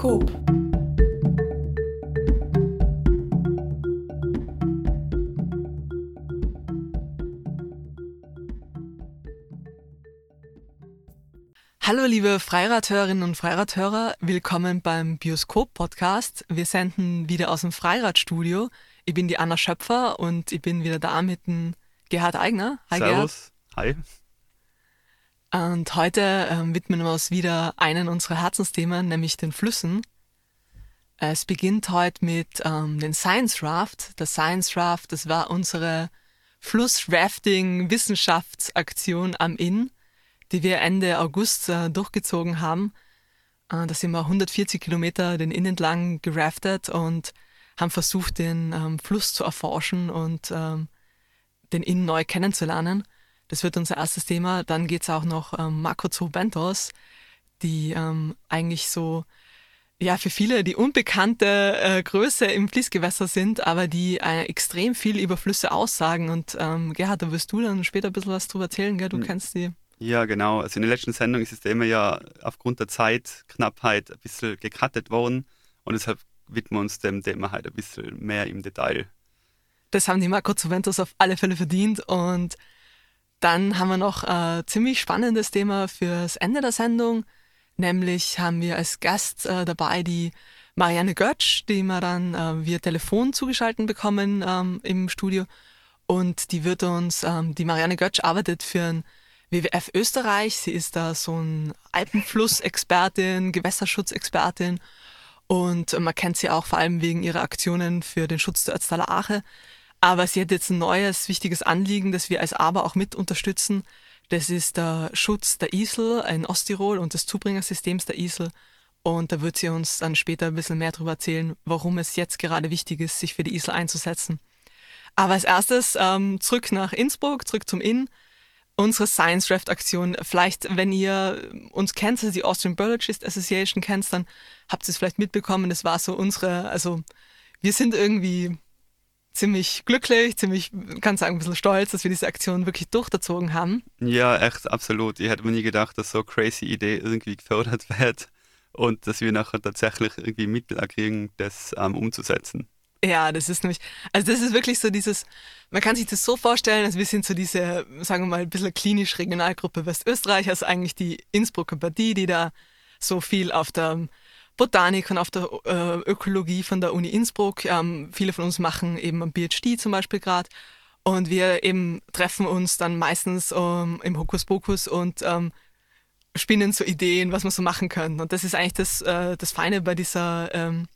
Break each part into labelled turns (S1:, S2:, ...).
S1: Bioskop Hallo liebe Freirathörerinnen und Freirathörer, willkommen beim Bioskop-Podcast. Wir senden wieder aus dem Freiradstudio. Ich bin die Anna Schöpfer und ich bin wieder da mit dem Gerhard Eigner.
S2: Hi Servus. Gerhard.
S1: Hi. Und heute ähm, widmen wir uns wieder einen unserer Herzensthemen, nämlich den Flüssen. Es beginnt heute mit ähm, den Science Raft. Der Science Raft, das war unsere Flussrafting-Wissenschaftsaktion am Inn die wir Ende August äh, durchgezogen haben. Äh, da sind wir 140 Kilometer den Inn entlang geraftet und haben versucht, den ähm, Fluss zu erforschen und ähm, den Inn neu kennenzulernen. Das wird unser erstes Thema. Dann geht es auch noch ähm, Makro Bentos, die ähm, eigentlich so ja für viele die unbekannte äh, Größe im Fließgewässer sind, aber die äh, extrem viel über Flüsse aussagen. Und ähm, Gerhard, da wirst du dann später ein bisschen was drüber erzählen, gell? Du mhm. kennst die.
S2: Ja, genau. Also in der letzten Sendung ist das Thema ja aufgrund der Zeitknappheit ein bisschen gekattet worden und deshalb widmen wir uns dem Thema halt ein bisschen mehr im Detail.
S1: Das haben die Marco Juventus auf alle Fälle verdient und dann haben wir noch ein ziemlich spannendes Thema fürs Ende der Sendung, nämlich haben wir als Gast äh, dabei die Marianne Götsch, die wir dann äh, via Telefon zugeschaltet bekommen ähm, im Studio und die wird uns, ähm, die Marianne Götsch arbeitet für ein WWF Österreich. Sie ist da so ein Alpenflussexpertin, Gewässerschutzexpertin und man kennt sie auch vor allem wegen ihrer Aktionen für den Schutz der Ötztaler Ache. Aber sie hat jetzt ein neues, wichtiges Anliegen, das wir als Aber auch mit unterstützen. Das ist der Schutz der Isel in Osttirol und des Zubringersystems der Isel. Und da wird sie uns dann später ein bisschen mehr darüber erzählen, warum es jetzt gerade wichtig ist, sich für die Isel einzusetzen. Aber als erstes ähm, zurück nach Innsbruck, zurück zum Inn unsere Science Draft Aktion. Vielleicht, wenn ihr uns kennt, also die Austrian Biologist Association kennt, dann habt ihr es vielleicht mitbekommen. Das war so unsere, also wir sind irgendwie ziemlich glücklich, ziemlich, kann sagen, ein bisschen stolz, dass wir diese Aktion wirklich durchgezogen haben.
S2: Ja, echt, absolut. Ich hätte mir nie gedacht, dass so eine crazy Idee irgendwie gefördert wird und dass wir nachher tatsächlich irgendwie Mittel kriegen, das ähm, umzusetzen.
S1: Ja, das ist nämlich, also das ist wirklich so dieses, man kann sich das so vorstellen, also wir sind so diese, sagen wir mal, ein bisschen klinisch Regionalgruppe Westösterreich, also eigentlich die Innsbrucker Partie, die da so viel auf der Botanik und auf der äh, Ökologie von der Uni Innsbruck, ähm, viele von uns machen eben ein PhD zum Beispiel gerade und wir eben treffen uns dann meistens ähm, im Hokuspokus und ähm, spinnen so Ideen, was wir so machen können. Und das ist eigentlich das, äh, das Feine bei dieser ähm,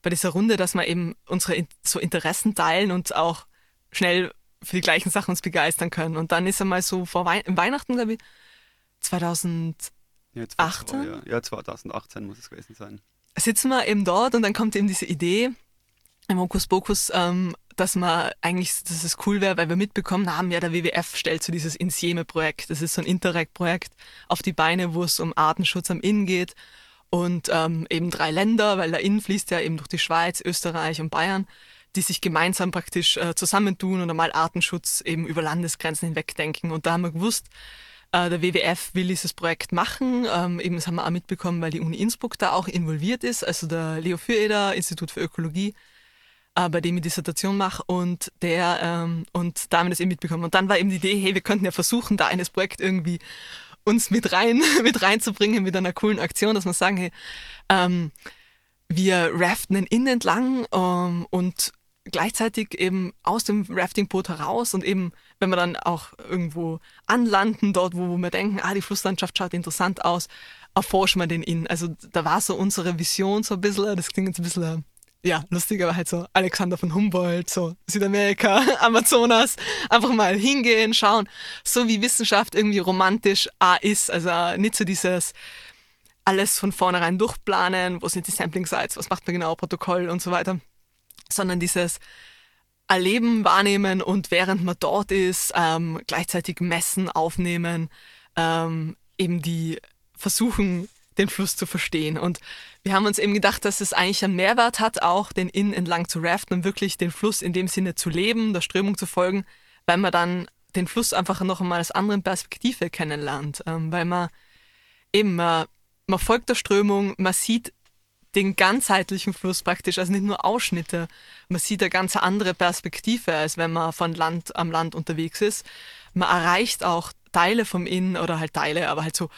S1: bei dieser Runde, dass wir eben unsere so Interessen teilen und auch schnell für die gleichen Sachen uns begeistern können. Und dann ist er mal so vor Wei Weihnachten, glaube ich, 2018. Ja,
S2: ja. ja, 2018 muss es gewesen sein.
S1: Sitzen wir eben dort und dann kommt eben diese Idee im Hokus Pokus, ähm, dass man eigentlich, dass es cool wäre, weil wir mitbekommen haben, ja, der WWF stellt so dieses Insieme-Projekt. Das ist so ein Interreg-Projekt auf die Beine, wo es um Artenschutz am Inn geht und ähm, eben drei Länder, weil der Inn fließt ja eben durch die Schweiz, Österreich und Bayern, die sich gemeinsam praktisch äh, zusammentun und einmal Artenschutz eben über Landesgrenzen hinweg denken. Und da haben wir gewusst, der WWF will dieses Projekt machen. Ähm, eben das haben wir auch mitbekommen, weil die Uni Innsbruck da auch involviert ist, also der Leo Füreder, Institut für Ökologie, äh, bei dem ich Dissertation mache und der ähm, und da haben wir das eben mitbekommen. Und dann war eben die Idee, hey, wir könnten ja versuchen, da eines Projekt irgendwie uns mit rein, mit reinzubringen mit einer coolen Aktion, dass wir sagen, hey, ähm, wir raften den Inn entlang ähm, und gleichzeitig eben aus dem Raftingboot heraus und eben, wenn wir dann auch irgendwo anlanden, dort, wo wir denken, ah, die Flusslandschaft schaut interessant aus, erforschen wir den Inn. Also da war so unsere Vision so ein bisschen, das klingt jetzt ein bisschen ja, lustig, aber halt so Alexander von Humboldt, so Südamerika, Amazonas, einfach mal hingehen, schauen, so wie Wissenschaft irgendwie romantisch A ist, also nicht so dieses alles von vornherein durchplanen, wo sind die Sampling Sites, was macht man genau, Protokoll und so weiter, sondern dieses Erleben, wahrnehmen und während man dort ist, ähm, gleichzeitig messen, aufnehmen, ähm, eben die versuchen, den Fluss zu verstehen. Und wir haben uns eben gedacht, dass es eigentlich einen Mehrwert hat, auch den Inn entlang zu raften und wirklich den Fluss in dem Sinne zu leben, der Strömung zu folgen, weil man dann den Fluss einfach noch einmal aus anderen Perspektive kennenlernt. Ähm, weil man eben, man, man folgt der Strömung, man sieht den ganzheitlichen Fluss praktisch, also nicht nur Ausschnitte. Man sieht eine ganz andere Perspektive, als wenn man von Land am Land unterwegs ist. Man erreicht auch Teile vom Inn oder halt Teile, aber halt so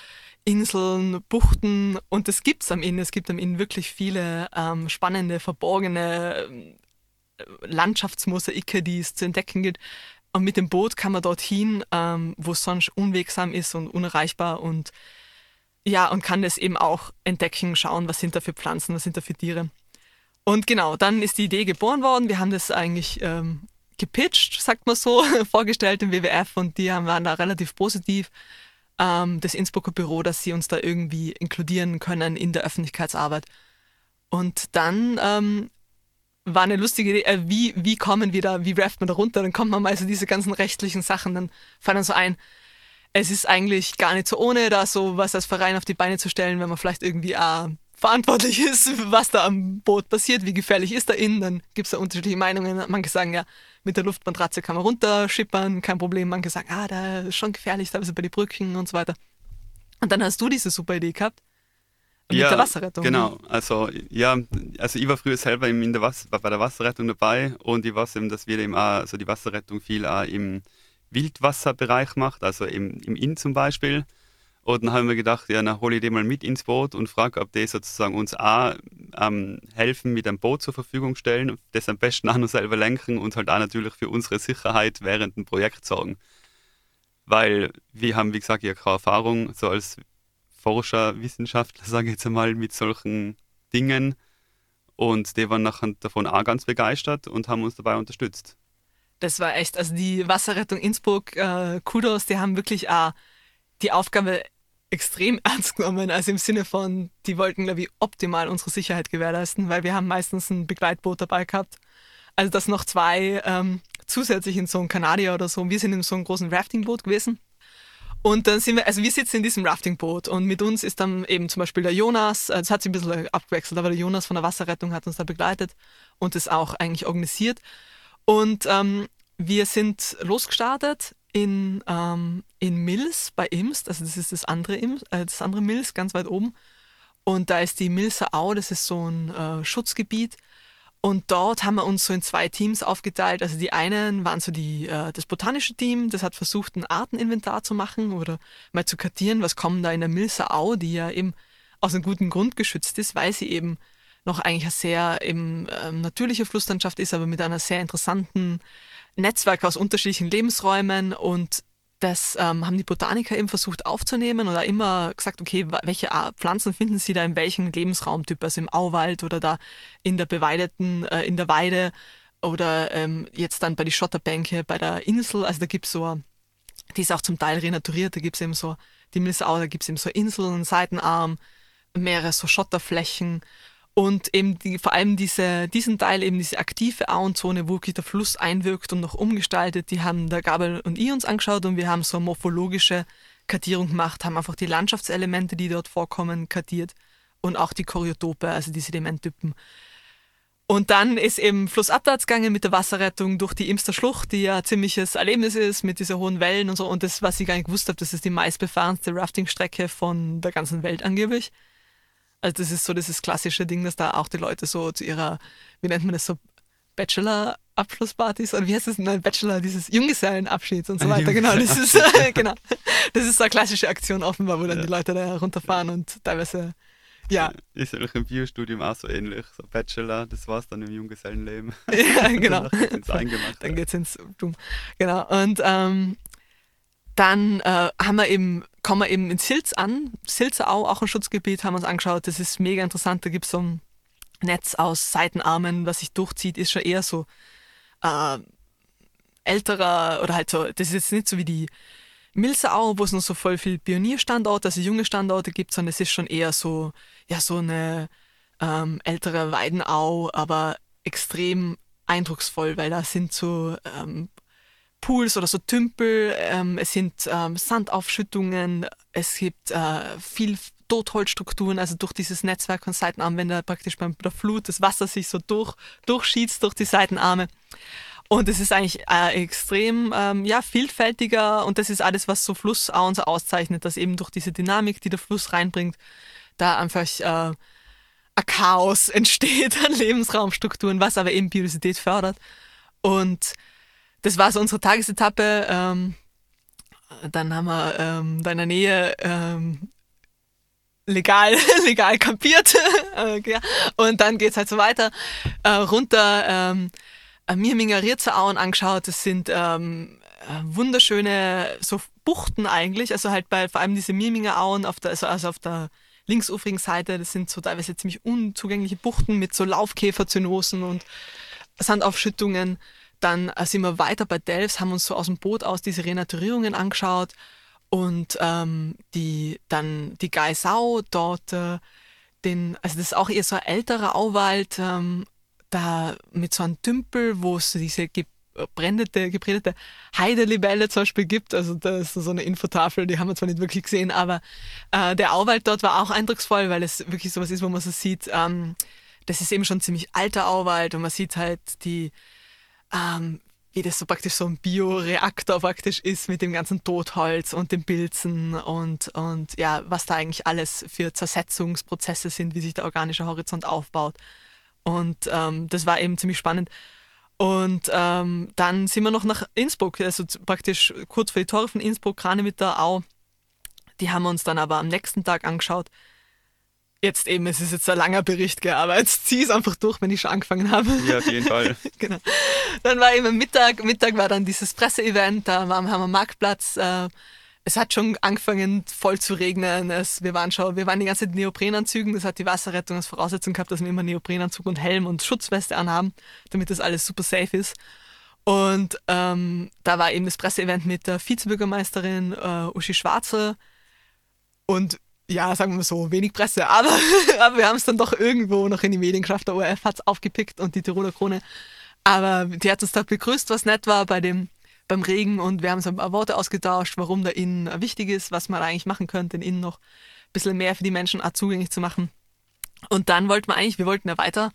S1: Inseln, Buchten und das gibt's am Inn. Es gibt am Inn wirklich viele ähm, spannende, verborgene äh, Landschaftsmosaike, die es zu entdecken gibt. Und mit dem Boot kann man dorthin, ähm, wo es sonst unwegsam ist und unerreichbar und ja, und kann das eben auch entdecken, schauen, was sind da für Pflanzen, was sind da für Tiere. Und genau, dann ist die Idee geboren worden. Wir haben das eigentlich ähm, gepitcht, sagt man so, vorgestellt im WWF und die waren da relativ positiv. Ähm, das Innsbrucker Büro, dass sie uns da irgendwie inkludieren können in der Öffentlichkeitsarbeit. Und dann ähm, war eine lustige Idee, äh, wie, wie kommen wir da, wie rafft man da runter? Dann kommt man mal so diese ganzen rechtlichen Sachen, dann fallen so ein, es ist eigentlich gar nicht so ohne, da so was als Verein auf die Beine zu stellen, wenn man vielleicht irgendwie äh, verantwortlich ist, was da am Boot passiert, wie gefährlich ist da innen, dann gibt es da unterschiedliche Meinungen. Manche sagen ja, mit der Luftmatratze kann man runterschippern, kein Problem. Manche sagen, ah, da ist schon gefährlich, da ist bei den Brücken und so weiter. Und dann hast du diese super Idee gehabt. Mit
S2: ja,
S1: der Wasserrettung.
S2: Genau, also ja, also ich war früher selber in der Was bei der Wasserrettung dabei und ich weiß eben, dass wir eben auch, also die Wasserrettung viel auch im Wildwasserbereich macht, also im, im Inn zum Beispiel. Und dann haben wir gedacht, ja, dann hole ich den mal mit ins Boot und frage, ob die sozusagen uns auch ähm, helfen, mit einem Boot zur Verfügung stellen, das am besten auch noch selber lenken und halt auch natürlich für unsere Sicherheit während dem Projekt sorgen. Weil wir haben, wie gesagt, ja keine Erfahrung, so als Forscher, Wissenschaftler, sage ich jetzt einmal, mit solchen Dingen. Und die waren nachher davon auch ganz begeistert und haben uns dabei unterstützt.
S1: Das war echt, also die Wasserrettung Innsbruck, äh, Kudos, die haben wirklich auch die Aufgabe extrem ernst genommen, also im Sinne von, die wollten, glaube ich, optimal unsere Sicherheit gewährleisten, weil wir haben meistens ein Begleitboot dabei gehabt. Also dass noch zwei ähm, zusätzlich in so einem Kanadier oder so, wir sind in so einem großen Raftingboot gewesen. Und dann sind wir, also wir sitzen in diesem Raftingboot und mit uns ist dann eben zum Beispiel der Jonas, das hat sich ein bisschen abgewechselt, aber der Jonas von der Wasserrettung hat uns da begleitet und das auch eigentlich organisiert. Und ähm, wir sind losgestartet in, ähm, in Mills bei Imst, also das ist das andere, Imst, äh, das andere Mills ganz weit oben. Und da ist die Milser Au, das ist so ein äh, Schutzgebiet. Und dort haben wir uns so in zwei Teams aufgeteilt. Also die einen waren so die, äh, das botanische Team, das hat versucht, ein Arteninventar zu machen oder mal zu kartieren, was kommen da in der Milser Au, die ja eben aus einem guten Grund geschützt ist, weil sie eben noch eigentlich sehr eben, ähm, natürliche Flusslandschaft ist, aber mit einer sehr interessanten Netzwerk aus unterschiedlichen Lebensräumen und das ähm, haben die Botaniker eben versucht aufzunehmen oder immer gesagt, okay, welche Pflanzen finden sie da in welchem Lebensraumtyp, also im Auwald oder da in der beweideten, äh, in der Weide oder ähm, jetzt dann bei die Schotterbänke, bei der Insel, also da gibt's so, die ist auch zum Teil renaturiert, da gibt's eben so, die Milsau, da gibt's eben so Inseln, Seitenarm, mehrere so Schotterflächen und eben die, vor allem diese, diesen Teil, eben diese aktive Auenzone, wo der Fluss einwirkt und noch umgestaltet, die haben der Gabel und ich uns angeschaut und wir haben so eine morphologische Kartierung gemacht, haben einfach die Landschaftselemente, die dort vorkommen, kartiert und auch die Choreotope, also die Sedimenttypen. Und dann ist eben flussabwärts gegangen mit der Wasserrettung durch die Imster Schlucht, die ja ein ziemliches Erlebnis ist mit dieser hohen Wellen und so. Und das, was ich gar nicht gewusst habe, das ist die meistbefahrenste Raftingstrecke von der ganzen Welt angeblich. Also das ist so dieses klassische Ding, dass da auch die Leute so zu ihrer, wie nennt man das so, Bachelor-Abschlusspartys oder wie heißt das? Nein, Bachelor, dieses Junggesellenabschieds und so weiter. Genau, das ist, genau. Das ist so eine klassische Aktion offenbar, wo dann ja. die Leute da runterfahren und teilweise, ja.
S2: Ist eigentlich im Biostudium auch so ähnlich. So Bachelor, das war's dann im Junggesellenleben.
S1: Ja, genau. dann geht's ins Dumm. Genau. Und ähm, dann äh, haben wir eben, kommen wir eben in Silz an, Silzerau, auch ein Schutzgebiet, haben wir uns angeschaut. Das ist mega interessant. Da gibt es so ein Netz aus Seitenarmen, was sich durchzieht, ist schon eher so äh, älterer oder halt so, das ist jetzt nicht so wie die Milserau, wo es noch so voll viel Pionierstandorte, also junge Standorte gibt, sondern es ist schon eher so, ja, so eine ähm, ältere Weidenau, aber extrem eindrucksvoll, weil da sind so ähm, Pools oder so Tümpel, ähm, es sind ähm, Sandaufschüttungen, es gibt äh, viel Totholzstrukturen, also durch dieses Netzwerk von Seitenarmwände praktisch beim der Flut das Wasser sich so durch, durchschießt durch die Seitenarme. Und es ist eigentlich äh, extrem ähm, ja, vielfältiger und das ist alles, was so Flussauen so auszeichnet, dass eben durch diese Dynamik, die der Fluss reinbringt, da einfach äh, ein Chaos entsteht an Lebensraumstrukturen, was aber eben Biodiversität fördert. Und das war so unsere Tagesetappe. Ähm, dann haben wir ähm, da in der Nähe ähm, legal, legal kampiert. Äh. Und dann geht's halt so weiter äh, runter. Ähm, Mirminger Rierzerauen angeschaut. Das sind ähm, äh, wunderschöne so Buchten eigentlich. Also halt bei vor allem diese Mirminger Auen auf der, also, also auf der linksufrigen Seite. Das sind so teilweise ziemlich unzugängliche Buchten mit so Laufkäferzynosen und Sandaufschüttungen. Dann äh, sind wir weiter bei Delfs, haben uns so aus dem Boot aus diese Renaturierungen angeschaut und ähm, die dann die Geisau dort, äh, den, also das ist auch eher so ein älterer Auwald, ähm, da mit so einem Tümpel, wo es diese gebrennete, gebrätete Heidelibelle zum Beispiel gibt. Also da ist so eine Infotafel, die haben wir zwar nicht wirklich gesehen, aber äh, der Auwald dort war auch eindrucksvoll, weil es wirklich sowas ist, wo man so sieht, ähm, das ist eben schon ziemlich alter Auwald und man sieht halt die ähm, wie das so praktisch so ein Bioreaktor praktisch ist mit dem ganzen Totholz und den Pilzen und, und ja, was da eigentlich alles für Zersetzungsprozesse sind, wie sich der organische Horizont aufbaut. Und ähm, das war eben ziemlich spannend. Und ähm, dann sind wir noch nach Innsbruck, also praktisch kurz vor die Tore von Innsbruck, Krane mit der Au. Die haben wir uns dann aber am nächsten Tag angeschaut jetzt eben, es ist jetzt ein langer Bericht, gell, aber jetzt zieh es einfach durch, wenn ich schon angefangen habe.
S2: Ja, auf jeden Fall.
S1: genau. Dann war eben Mittag, Mittag war dann dieses Presseevent, da waren, haben wir am Marktplatz. Äh, es hat schon angefangen voll zu regnen. Es, wir waren schon, wir waren die ganze Zeit in Neoprenanzügen. Das hat die Wasserrettung als Voraussetzung gehabt, dass wir immer Neoprenanzug und Helm und Schutzweste anhaben, damit das alles super safe ist. Und ähm, da war eben das Presseevent mit der Vizebürgermeisterin äh, Uschi Schwarze. Und ja, sagen wir so, wenig Presse, aber, aber wir haben es dann doch irgendwo noch in die Medien geschafft. Der ORF hat es aufgepickt und die Tiroler Krone. Aber die hat uns da begrüßt, was nett war bei dem, beim Regen und wir haben so ein paar Worte ausgetauscht, warum der Inn wichtig ist, was man eigentlich machen könnte, den Inn noch ein bisschen mehr für die Menschen zugänglich zu machen. Und dann wollten wir eigentlich, wir wollten ja weiter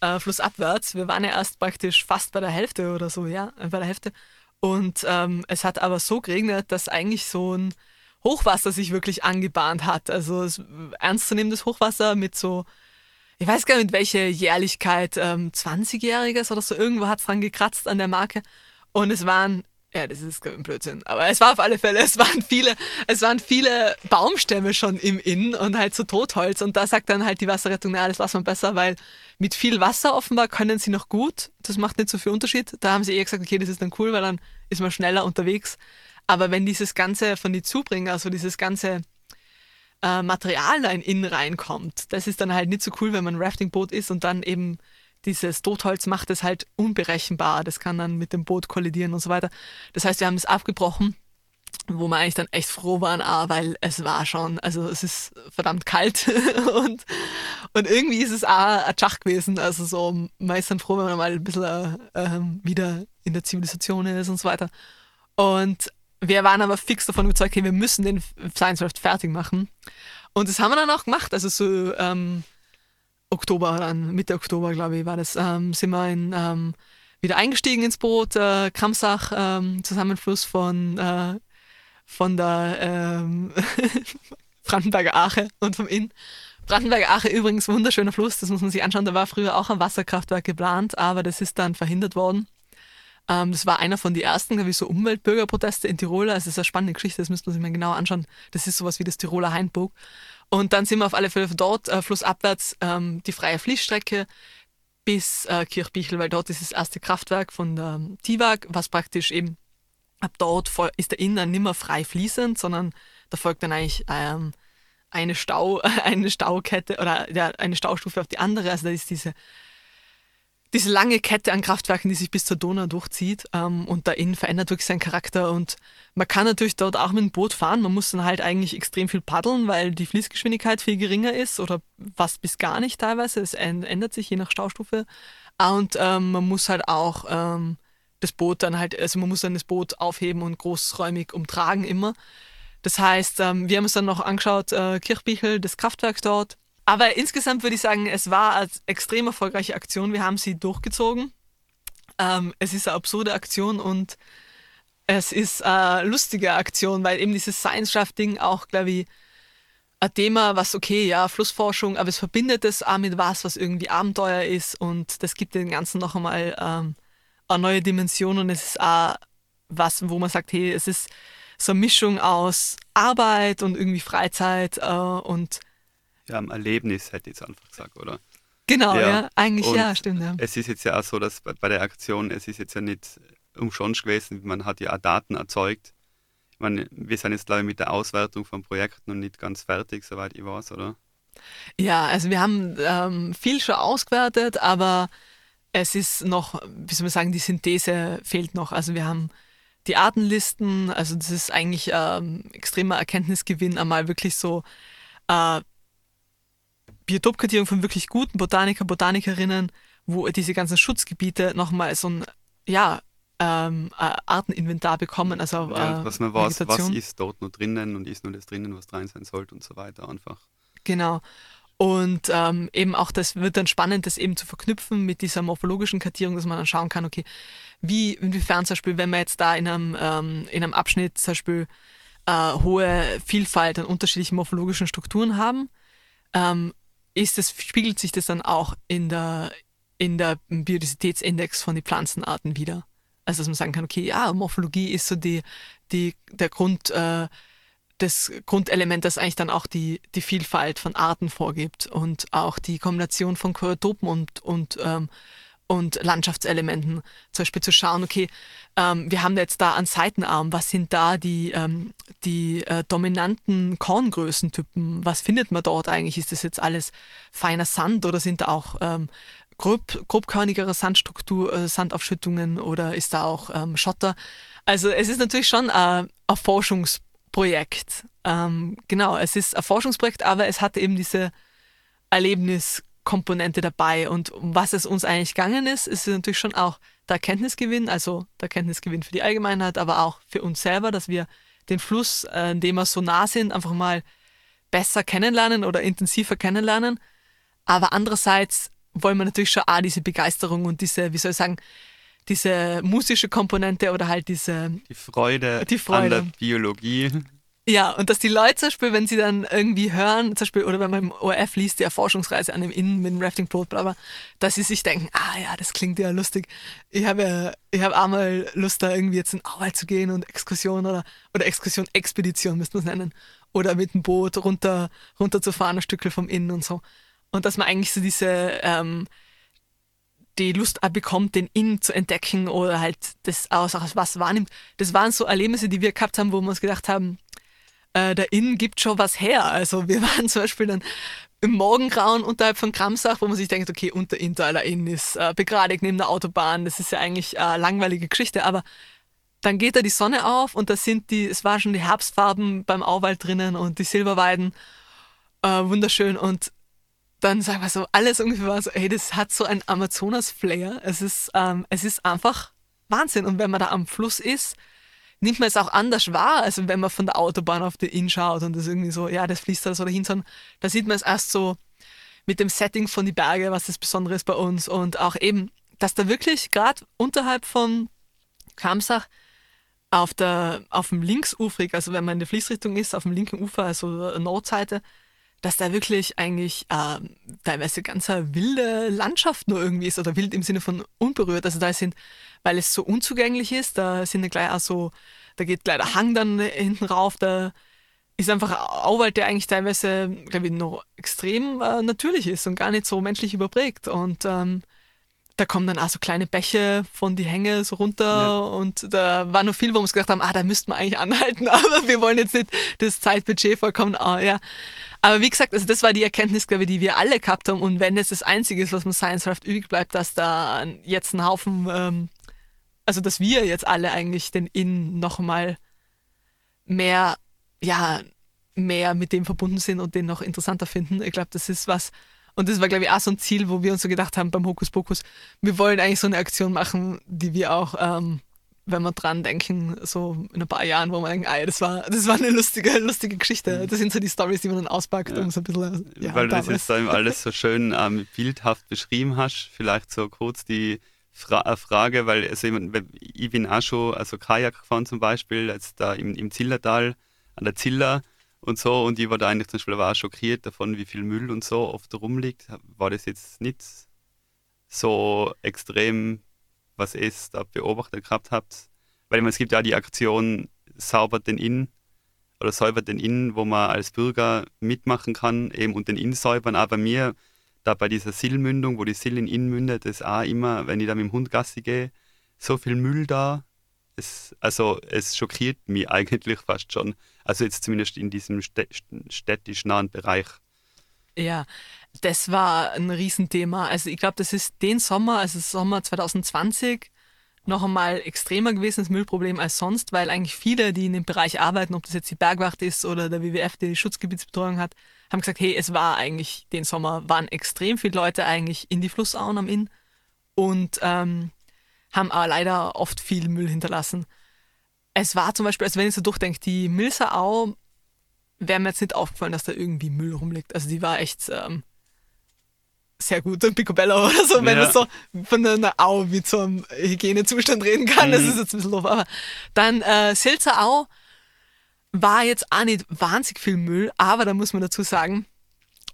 S1: äh, flussabwärts. Wir waren ja erst praktisch fast bei der Hälfte oder so, ja, bei der Hälfte. Und ähm, es hat aber so geregnet, dass eigentlich so ein Hochwasser sich wirklich angebahnt hat. Also ernstzunehmendes Hochwasser mit so, ich weiß gar nicht, welche Jährlichkeit, ähm, 20-Jähriges oder so, irgendwo hat es dran gekratzt an der Marke. Und es waren, ja, das ist ein Blödsinn, aber es war auf alle Fälle, es waren viele, es waren viele Baumstämme schon im Inn und halt so Totholz. Und da sagt dann halt die Wasserrettung, naja, das lassen wir besser, weil mit viel Wasser offenbar können sie noch gut. Das macht nicht so viel Unterschied. Da haben sie eher gesagt, okay, das ist dann cool, weil dann ist man schneller unterwegs. Aber wenn dieses Ganze von die Zubringer, also dieses ganze äh, Material da in Inn reinkommt, das ist dann halt nicht so cool, wenn man ein Raftingboot ist und dann eben dieses Totholz macht es halt unberechenbar. Das kann dann mit dem Boot kollidieren und so weiter. Das heißt, wir haben es abgebrochen, wo wir eigentlich dann echt froh waren, ah, weil es war schon, also es ist verdammt kalt und, und irgendwie ist es auch ein Schach gewesen. Also so, man ist dann froh, wenn man mal ein bisschen äh, wieder in der Zivilisation ist und so weiter. Und wir waren aber fix davon überzeugt, okay, wir müssen den Science Raft fertig machen. Und das haben wir dann auch gemacht. Also so ähm, Oktober, dann Mitte Oktober, glaube ich, war das, ähm, sind wir in, ähm, wieder eingestiegen ins Boot, äh, Kramsach, ähm, Zusammenfluss von, äh, von der ähm, Brandenberger Ache und vom Inn. Brandenberger Ache übrigens wunderschöner Fluss, das muss man sich anschauen. Da war früher auch ein Wasserkraftwerk geplant, aber das ist dann verhindert worden. Ähm, das war einer von den ersten, glaube ich, so Umweltbürgerproteste in Tirol. Also das ist eine spannende Geschichte, das müsste man sich mal genauer anschauen. Das ist sowas wie das Tiroler Hainburg. Und dann sind wir auf alle Fälle dort, äh, flussabwärts, ähm, die freie Fließstrecke bis äh, Kirchbichel, weil dort ist das erste Kraftwerk von der ähm, TIWAG, was praktisch eben ab dort ist der Inn nicht mehr frei fließend, sondern da folgt dann eigentlich ähm, eine, Stau, eine Staukette oder ja, eine Staustufe auf die andere. Also da ist diese diese lange Kette an Kraftwerken, die sich bis zur Donau durchzieht. Ähm, und der Inn verändert wirklich seinen Charakter. Und man kann natürlich dort auch mit dem Boot fahren. Man muss dann halt eigentlich extrem viel paddeln, weil die Fließgeschwindigkeit viel geringer ist oder fast bis gar nicht teilweise. Es ändert sich je nach Staustufe. Und ähm, man muss halt auch ähm, das Boot dann halt, also man muss dann das Boot aufheben und großräumig umtragen immer. Das heißt, ähm, wir haben uns dann noch angeschaut, äh, Kirchbichel, das Kraftwerk dort aber insgesamt würde ich sagen, es war eine extrem erfolgreiche Aktion. Wir haben sie durchgezogen. Ähm, es ist eine absurde Aktion und es ist eine lustige Aktion, weil eben dieses Science-Shaft-Ding auch, glaube ich, ein Thema, was okay, ja, Flussforschung, aber es verbindet es auch mit was, was irgendwie Abenteuer ist und das gibt dem Ganzen noch einmal ähm, eine neue Dimension und es ist auch was, wo man sagt, hey, es ist so eine Mischung aus Arbeit und irgendwie Freizeit äh, und
S2: ja, ein Erlebnis, hätte ich jetzt einfach gesagt, oder?
S1: Genau, ja, ja eigentlich und ja, stimmt. Ja.
S2: Es ist jetzt ja auch so, dass bei, der Aktion, es ist jetzt ja nicht umsonst gewesen, man hat ja auch Daten erzeugt. Ich meine, wir sind jetzt, glaube ich, mit der Auswertung vom Projekt noch nicht ganz fertig, soweit ich weiß, oder?
S1: Ja, also wir haben ähm, viel schon ausgewertet, aber es ist noch, wie soll man sagen, die Synthese fehlt noch. Also wir haben die Artenlisten, also das ist eigentlich ähm, extremer Erkenntnisgewinn, einmal wirklich so äh, Biotopkartierung von wirklich guten Botaniker, Botanikerinnen, wo diese ganzen Schutzgebiete nochmal so ein, ja, ähm, äh, Arteninventar bekommen. Also,
S2: ja, äh, was man weiß, was ist dort nur drinnen und ist nur das drinnen, was drin sein sollte und so weiter einfach.
S1: Genau. Und ähm, eben auch das wird dann spannend, das eben zu verknüpfen mit dieser morphologischen Kartierung, dass man dann schauen kann, okay, wie, inwiefern zum Beispiel, wenn wir jetzt da in einem, ähm, in einem Abschnitt zum Beispiel äh, hohe Vielfalt an unterschiedlichen morphologischen Strukturen haben, ähm, ist das, spiegelt sich das dann auch in der, in der Biodiversitätsindex von den Pflanzenarten wieder. Also dass man sagen kann, okay, ja, Morphologie ist so die, die, der Grund, äh, das Grundelement, das eigentlich dann auch die, die Vielfalt von Arten vorgibt und auch die Kombination von Choreotopen und, und, ähm, und Landschaftselementen. Zum Beispiel zu schauen, okay, ähm, wir haben jetzt da einen Seitenarm, was sind da die, ähm, die äh, dominanten Korngrößentypen? Was findet man dort eigentlich? Ist das jetzt alles feiner Sand oder sind da auch ähm, grob, grobkörnigere Sandstruktur, äh, Sandaufschüttungen oder ist da auch ähm, Schotter? Also es ist natürlich schon äh, ein Forschungs Projekt. Ähm, genau, es ist ein Forschungsprojekt, aber es hat eben diese Erlebniskomponente dabei. Und um was es uns eigentlich gegangen ist, ist natürlich schon auch der Erkenntnisgewinn, also der Erkenntnisgewinn für die Allgemeinheit, aber auch für uns selber, dass wir den Fluss, äh, in dem wir so nah sind, einfach mal besser kennenlernen oder intensiver kennenlernen. Aber andererseits wollen wir natürlich schon auch diese Begeisterung und diese, wie soll ich sagen, diese musische Komponente oder halt diese
S2: die Freude, die Freude. an der Biologie.
S1: Ja, und dass die Leute zum Beispiel, wenn sie dann irgendwie hören, zum Beispiel, oder wenn man im ORF liest, die Erforschungsreise an dem Inn mit dem Rafting-Boot, bla, bla, dass sie sich denken, ah ja, das klingt ja lustig. Ich habe ja, ich habe auch mal Lust, da irgendwie jetzt in Arbeit zu gehen und Exkursion oder, oder Exkursion, Expedition müsste man es nennen. Oder mit dem Boot runter, runter zu fahren, ein Stückel vom Inn und so. Und dass man eigentlich so diese, ähm, die Lust bekommt, den Inn zu entdecken oder halt das aus, aus was wahrnimmt. Das waren so Erlebnisse, die wir gehabt haben, wo wir uns gedacht haben, äh, der Inn gibt schon was her. Also wir waren zum Beispiel dann im Morgengrauen unterhalb von Kramsach, wo man sich denkt, okay, unter Interler Inn ist äh, begradigt neben der Autobahn. Das ist ja eigentlich eine langweilige Geschichte, aber dann geht da die Sonne auf und da sind die, es waren schon die Herbstfarben beim Auwald drinnen und die Silberweiden. Äh, wunderschön und dann sagen wir so, alles ungefähr war so, hey, das hat so ein Amazonas-Flair. Es ähm, es ist einfach Wahnsinn. Und wenn man da am Fluss ist, nimmt man es auch anders wahr, als wenn man von der Autobahn auf den Inn schaut und das irgendwie so, ja, das fließt da so dahin, sondern da sieht man es erst so mit dem Setting von die Berge, was das Besondere ist bei uns und auch eben, dass da wirklich gerade unterhalb von Kamsach auf der, auf dem Linksufrig, also wenn man in der Fließrichtung ist, auf dem linken Ufer, also Nordseite, dass da wirklich eigentlich äh, teilweise ganz wilde Landschaft nur irgendwie ist oder wild im Sinne von unberührt. Also da sind, weil es so unzugänglich ist, da sind ja gleich auch so, da geht gleich der Hang dann hinten rauf, da ist einfach ein Auwald, der eigentlich teilweise, glaube ich, noch extrem äh, natürlich ist und gar nicht so menschlich überprägt. Und ähm, da kommen dann auch so kleine Bäche von die Hänge so runter ja. und da war noch viel, wo wir uns gedacht haben, ah, da müssten wir eigentlich anhalten, aber wir wollen jetzt nicht das Zeitbudget vollkommen, ah, ja. Aber wie gesagt, also das war die Erkenntnis, glaube ich, die wir alle gehabt haben und wenn es das Einzige ist, was man Science-Craft übrig bleibt, dass da jetzt ein Haufen, ähm, also dass wir jetzt alle eigentlich den Inn nochmal mehr, ja, mehr mit dem verbunden sind und den noch interessanter finden. Ich glaube, das ist was, und das war, glaube ich, auch so ein Ziel, wo wir uns so gedacht haben beim Hokus Pokus, wir wollen eigentlich so eine Aktion machen, die wir auch, ähm, wenn wir dran denken, so in ein paar Jahren, wo wir denken, ah, das war, das war eine lustige, lustige Geschichte. Mhm. Das sind so die Stories, die man dann auspackt, ja. um so ein bisschen.
S2: Ja, Weil du das jetzt alles so schön ähm, bildhaft beschrieben hast, vielleicht so kurz die Fra äh, Frage, weil also ich bin auch schon, also Kajak gefahren zum Beispiel, jetzt da im, im Zillertal an der Ziller und so. Und ich war da eigentlich zum Beispiel auch schockiert davon, wie viel Müll und so oft rumliegt. War das jetzt nicht so extrem, was ihr da beobachtet gehabt habt? Weil meine, es gibt ja die Aktion Saubert den Inn oder Säubert den Inn, wo man als Bürger mitmachen kann eben und den Inn säubern. Aber mir, da bei dieser Sillmündung, wo die Sill in Inn mündet, ist auch immer, wenn ich da mit dem Hund Gassi gehe, so viel Müll da. Es, also es schockiert mich eigentlich fast schon. Also jetzt zumindest in diesem städtisch nahen Bereich.
S1: Ja, das war ein Riesenthema. Also ich glaube, das ist den Sommer, also Sommer 2020, noch einmal extremer gewesen, das Müllproblem als sonst, weil eigentlich viele, die in dem Bereich arbeiten, ob das jetzt die Bergwacht ist oder der WWF, der die Schutzgebietsbetreuung hat, haben gesagt, hey, es war eigentlich den Sommer, waren extrem viele Leute eigentlich in die Flussauen am Inn und ähm, haben aber leider oft viel Müll hinterlassen. Es war zum Beispiel, also wenn ich so durchdenke, die Milserau wäre mir jetzt nicht aufgefallen, dass da irgendwie Müll rumliegt. Also die war echt ähm, sehr gut, ein Picobello oder so, wenn ja. man so von einer Au wie zum Hygienezustand reden kann. Mhm. Das ist jetzt ein bisschen doof. Aber dann äh, Silzer Au war jetzt auch nicht wahnsinnig viel Müll, aber da muss man dazu sagen,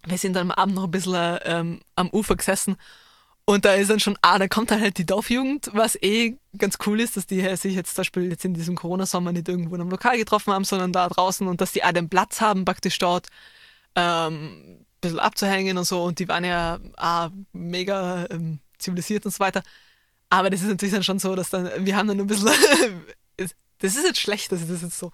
S1: wir sind dann am Abend noch ein bisschen ähm, am Ufer gesessen und da ist dann schon, ah, da kommt dann halt die Dorfjugend, was eh ganz cool ist, dass die sich jetzt zum Beispiel jetzt in diesem Corona-Sommer nicht irgendwo in einem Lokal getroffen haben, sondern da draußen und dass die auch den Platz haben, praktisch dort ähm, ein bisschen abzuhängen und so. Und die waren ja ah, mega ähm, zivilisiert und so weiter. Aber das ist natürlich dann schon so, dass dann, wir haben dann ein bisschen, das ist jetzt schlecht, dass ich das jetzt so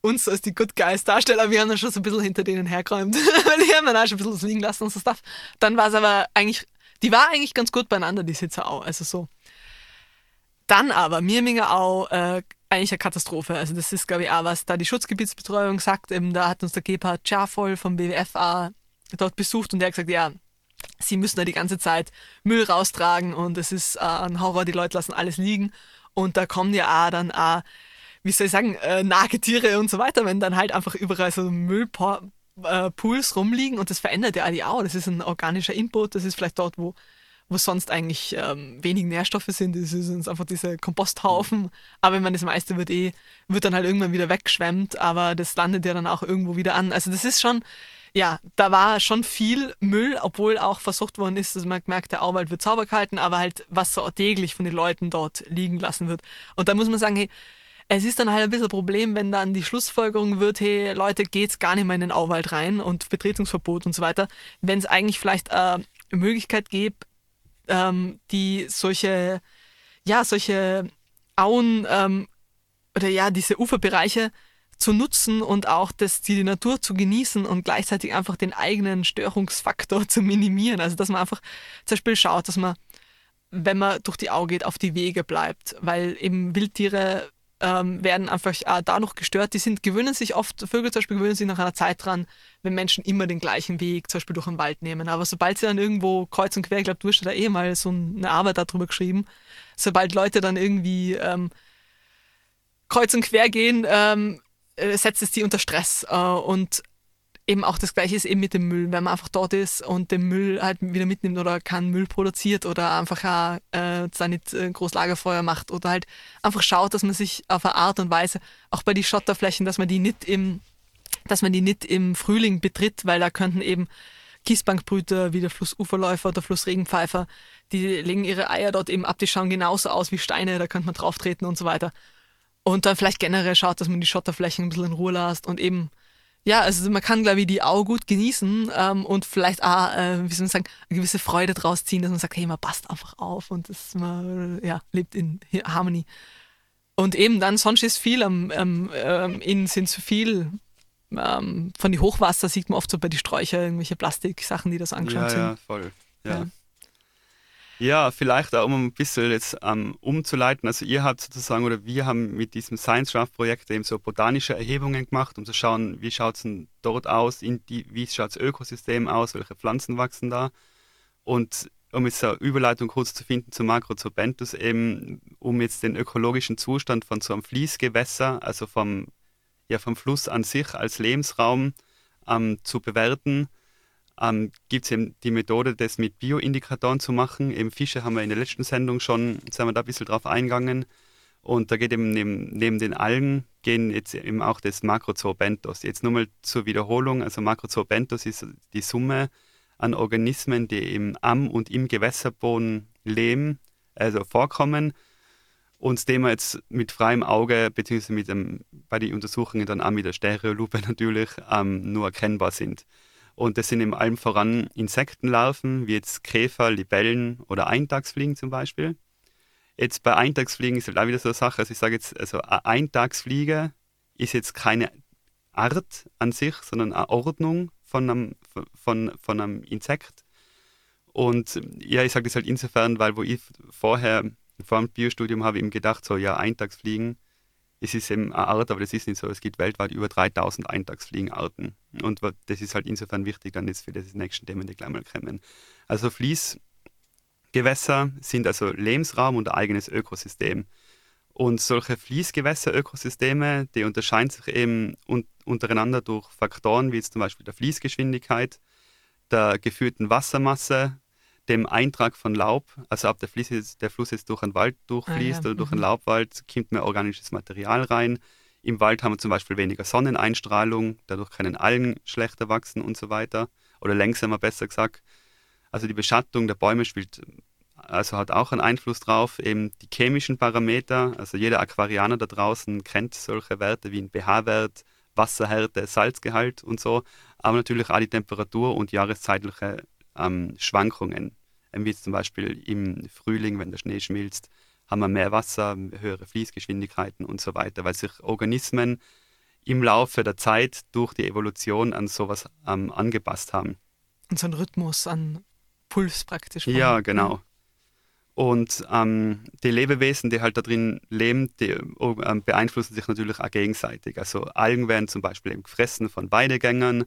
S1: uns als die Good Guys darstelle, aber wir haben dann schon so ein bisschen hinter denen hergeräumt, weil die haben dann auch schon ein bisschen was liegen lassen und so Stuff. Dann war es aber eigentlich die war eigentlich ganz gut beieinander, die Sitze auch. Also so. Dann aber Mirminger auch äh, eigentlich eine Katastrophe. Also das ist, glaube ich, auch was da die Schutzgebietsbetreuung sagt. Eben, da hat uns der Gebhard Schafvoll vom BWF auch dort besucht und der hat gesagt, ja, sie müssen da die ganze Zeit Müll raustragen und es ist äh, ein Horror, die Leute lassen alles liegen. Und da kommen ja auch dann auch, wie soll ich sagen, äh, Nagetiere und so weiter, wenn dann halt einfach überall so Müll äh, Pools rumliegen und das verändert ja die auch. Das ist ein organischer Input, das ist vielleicht dort, wo, wo sonst eigentlich ähm, wenig Nährstoffe sind. Das ist einfach diese Komposthaufen. Aber wenn man das meiste wird eh, wird dann halt irgendwann wieder weggeschwemmt, aber das landet ja dann auch irgendwo wieder an. Also das ist schon, ja, da war schon viel Müll, obwohl auch versucht worden ist, dass man gemerkt, der Auwald wird sauber gehalten, aber halt, was so täglich von den Leuten dort liegen lassen wird. Und da muss man sagen, hey, es ist dann halt ein bisschen ein Problem, wenn dann die Schlussfolgerung wird, hey Leute, geht's gar nicht mehr in den Auwald rein und Betretungsverbot und so weiter, wenn es eigentlich vielleicht äh, eine Möglichkeit gibt, ähm, die solche, ja, solche Auen ähm, oder ja, diese Uferbereiche zu nutzen und auch das, die Natur zu genießen und gleichzeitig einfach den eigenen Störungsfaktor zu minimieren. Also dass man einfach zum Beispiel schaut, dass man, wenn man durch die Au geht, auf die Wege bleibt, weil eben Wildtiere ähm, werden einfach äh, da noch gestört. Die sind, gewöhnen sich oft, Vögel zum Beispiel gewöhnen sich nach einer Zeit dran, wenn Menschen immer den gleichen Weg zum Beispiel durch den Wald nehmen. Aber sobald sie dann irgendwo kreuz und quer, ich glaube, du hast da eh mal so eine Arbeit darüber geschrieben, sobald Leute dann irgendwie ähm, kreuz und quer gehen, ähm, äh, setzt es die unter Stress. Äh, und eben auch das Gleiche ist eben mit dem Müll. Wenn man einfach dort ist und den Müll halt wieder mitnimmt oder keinen Müll produziert oder einfach äh, da nicht äh, groß Lagerfeuer macht oder halt einfach schaut, dass man sich auf eine Art und Weise, auch bei den Schotterflächen, dass man die nicht im, dass man die nicht im Frühling betritt, weil da könnten eben Kiesbankbrüter wie der Flussuferläufer oder Flussregenpfeifer, die legen ihre Eier dort eben ab, die schauen genauso aus wie Steine, da könnte man drauf treten und so weiter. Und dann vielleicht generell schaut, dass man die Schotterflächen ein bisschen in Ruhe lässt und eben ja, also man kann, glaube ich, die auch gut genießen ähm, und vielleicht auch, äh, wie soll man sagen, eine gewisse Freude draus ziehen, dass man sagt, hey, man passt einfach auf und das, man ja, lebt in Harmonie. Und eben dann, sonst ist viel am, ähm, ähm, innen sind zu viel ähm, von die Hochwasser sieht man oft so bei den Sträuchern irgendwelche Plastiksachen, die das angeschaut
S2: ja,
S1: sind.
S2: Ja, voll. Ja. ja. Ja, vielleicht auch, um ein bisschen jetzt ähm, umzuleiten. Also ihr habt sozusagen, oder wir haben mit diesem Science Draft Projekt eben so botanische Erhebungen gemacht, um zu schauen, wie schaut es denn dort aus, die, wie schaut das Ökosystem aus, welche Pflanzen wachsen da. Und um jetzt eine Überleitung kurz zu finden zu Macrozobentus, eben um jetzt den ökologischen Zustand von so einem Fließgewässer, also vom, ja, vom Fluss an sich als Lebensraum ähm, zu bewerten ähm, gibt es eben die Methode, das mit Bioindikatoren zu machen. Eben Fische haben wir in der letzten Sendung schon, sind wir da ein bisschen drauf eingegangen. Und da geht eben neben, neben den Algen gehen jetzt eben auch das Macrozoobentos. Jetzt nur mal zur Wiederholung, also Macrozoobentos ist die Summe an Organismen, die eben am und im Gewässerboden leben, also vorkommen und dem wir jetzt mit freiem Auge, beziehungsweise mit dem, bei den Untersuchungen dann auch mit der Stereolupe natürlich, ähm, nur erkennbar sind. Und das sind im allem voran Insektenlarven, wie jetzt Käfer, Libellen oder Eintagsfliegen zum Beispiel. Jetzt bei Eintagsfliegen ist halt auch wieder so eine Sache, also ich sage jetzt, also eine Eintagsfliege ist jetzt keine Art an sich, sondern eine Ordnung von einem, von, von einem Insekt. Und ja, ich sage das halt insofern, weil wo ich vorher vor dem Biostudium habe ich eben gedacht, so ja, Eintagsfliegen, es ist eben eine Art, aber das ist nicht so. Es gibt weltweit über 3000 Eintagsfliegenarten. Und das ist halt insofern wichtig dann jetzt für das nächste Thema, die gleich mal kommen. Also Fließgewässer sind also Lebensraum und ein eigenes Ökosystem. Und solche Fließgewässer-Ökosysteme, die unterscheiden sich eben un untereinander durch Faktoren wie jetzt zum Beispiel der Fließgeschwindigkeit, der geführten Wassermasse, dem Eintrag von Laub, also ob der Fluss jetzt, der Fluss jetzt durch einen Wald durchfließt ah, ja. oder durch einen mhm. Laubwald, kommt mehr organisches Material rein. Im Wald haben wir zum Beispiel weniger Sonneneinstrahlung, dadurch können Algen schlechter wachsen und so weiter. Oder langsamer besser gesagt. Also die Beschattung der Bäume spielt, also hat auch einen Einfluss drauf. Eben die chemischen Parameter, also jeder Aquarianer da draußen kennt solche Werte wie ein pH-Wert, Wasserhärte, Salzgehalt und so. Aber natürlich auch die Temperatur und jahreszeitliche ähm, Schwankungen wie zum Beispiel im Frühling, wenn der Schnee schmilzt, haben wir mehr Wasser, höhere Fließgeschwindigkeiten und so weiter, weil sich Organismen im Laufe der Zeit durch die Evolution an sowas ähm, angepasst haben.
S1: Und so ein Rhythmus an Puls praktisch.
S2: Ja, genau. Und ähm, die Lebewesen, die halt da drin leben, die äh, beeinflussen sich natürlich auch gegenseitig. Also Algen werden zum Beispiel eben gefressen von Weidegängern,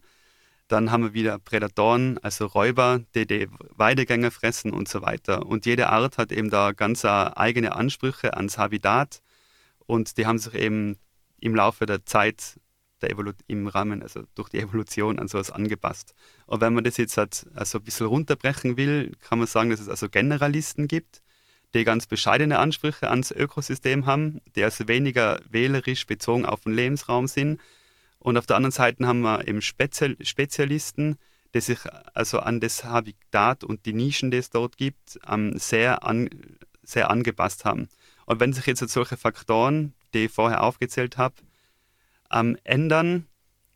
S2: dann haben wir wieder Prädatoren, also Räuber, die die Weidegänger fressen und so weiter. Und jede Art hat eben da ganz eigene Ansprüche ans Habitat und die haben sich eben im Laufe der Zeit der im Rahmen, also durch die Evolution an sowas angepasst. Und wenn man das jetzt halt also ein bisschen runterbrechen will, kann man sagen, dass es also Generalisten gibt, die ganz bescheidene Ansprüche ans Ökosystem haben, die also weniger wählerisch bezogen auf den Lebensraum sind und auf der anderen Seite haben wir eben Spezial Spezialisten, die sich also an das Habitat und die Nischen, die es dort gibt, ähm, sehr, an, sehr angepasst haben. Und wenn sich jetzt solche Faktoren, die ich vorher aufgezählt habe, ähm, ändern,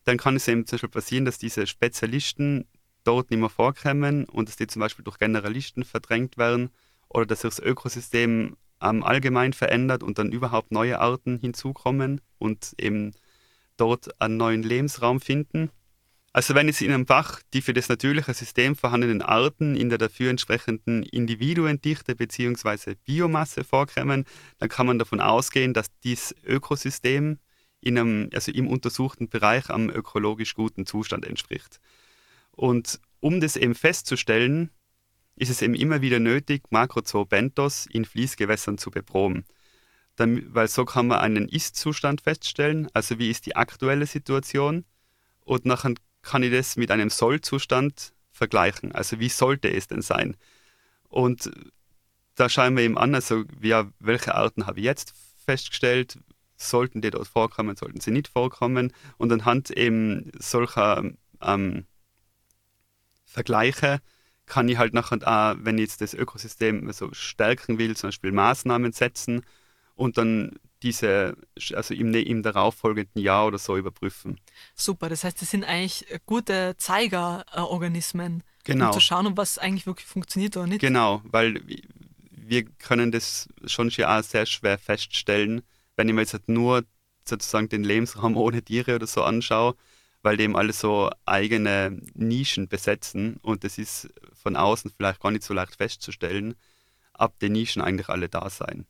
S2: dann kann es eben zum Beispiel passieren, dass diese Spezialisten dort nicht mehr vorkommen und dass die zum Beispiel durch Generalisten verdrängt werden oder dass sich das Ökosystem ähm, allgemein verändert und dann überhaupt neue Arten hinzukommen und eben dort einen neuen Lebensraum finden. Also wenn es in einem Bach die für das natürliche System vorhandenen Arten in der dafür entsprechenden Individuendichte bzw. Biomasse vorkommen, dann kann man davon ausgehen, dass dieses Ökosystem in einem, also im untersuchten Bereich am ökologisch guten Zustand entspricht. Und um das eben festzustellen, ist es eben immer wieder nötig, Makrozoobentos in Fließgewässern zu beproben weil so kann man einen Ist-Zustand feststellen, also wie ist die aktuelle Situation? Und nachher kann ich das mit einem Soll-Zustand vergleichen, also wie sollte es denn sein. Und da schauen wir eben an, also ja, welche Arten habe ich jetzt festgestellt, sollten die dort vorkommen, sollten sie nicht vorkommen? Und anhand eben solcher ähm, Vergleiche kann ich halt nachher auch, wenn ich jetzt das Ökosystem so stärken will, zum Beispiel Maßnahmen setzen und dann diese, also im, im darauffolgenden Jahr oder so überprüfen.
S1: Super, das heißt, das sind eigentlich gute Zeigerorganismen,
S2: genau.
S1: um zu schauen, ob was eigentlich wirklich funktioniert oder nicht.
S2: Genau, weil wir können das schon sehr schwer feststellen, wenn ich mir jetzt halt nur sozusagen den Lebensraum ohne Tiere oder so anschaue, weil die eben alle so eigene Nischen besetzen und das ist von außen vielleicht gar nicht so leicht festzustellen, ob die Nischen eigentlich alle da sein.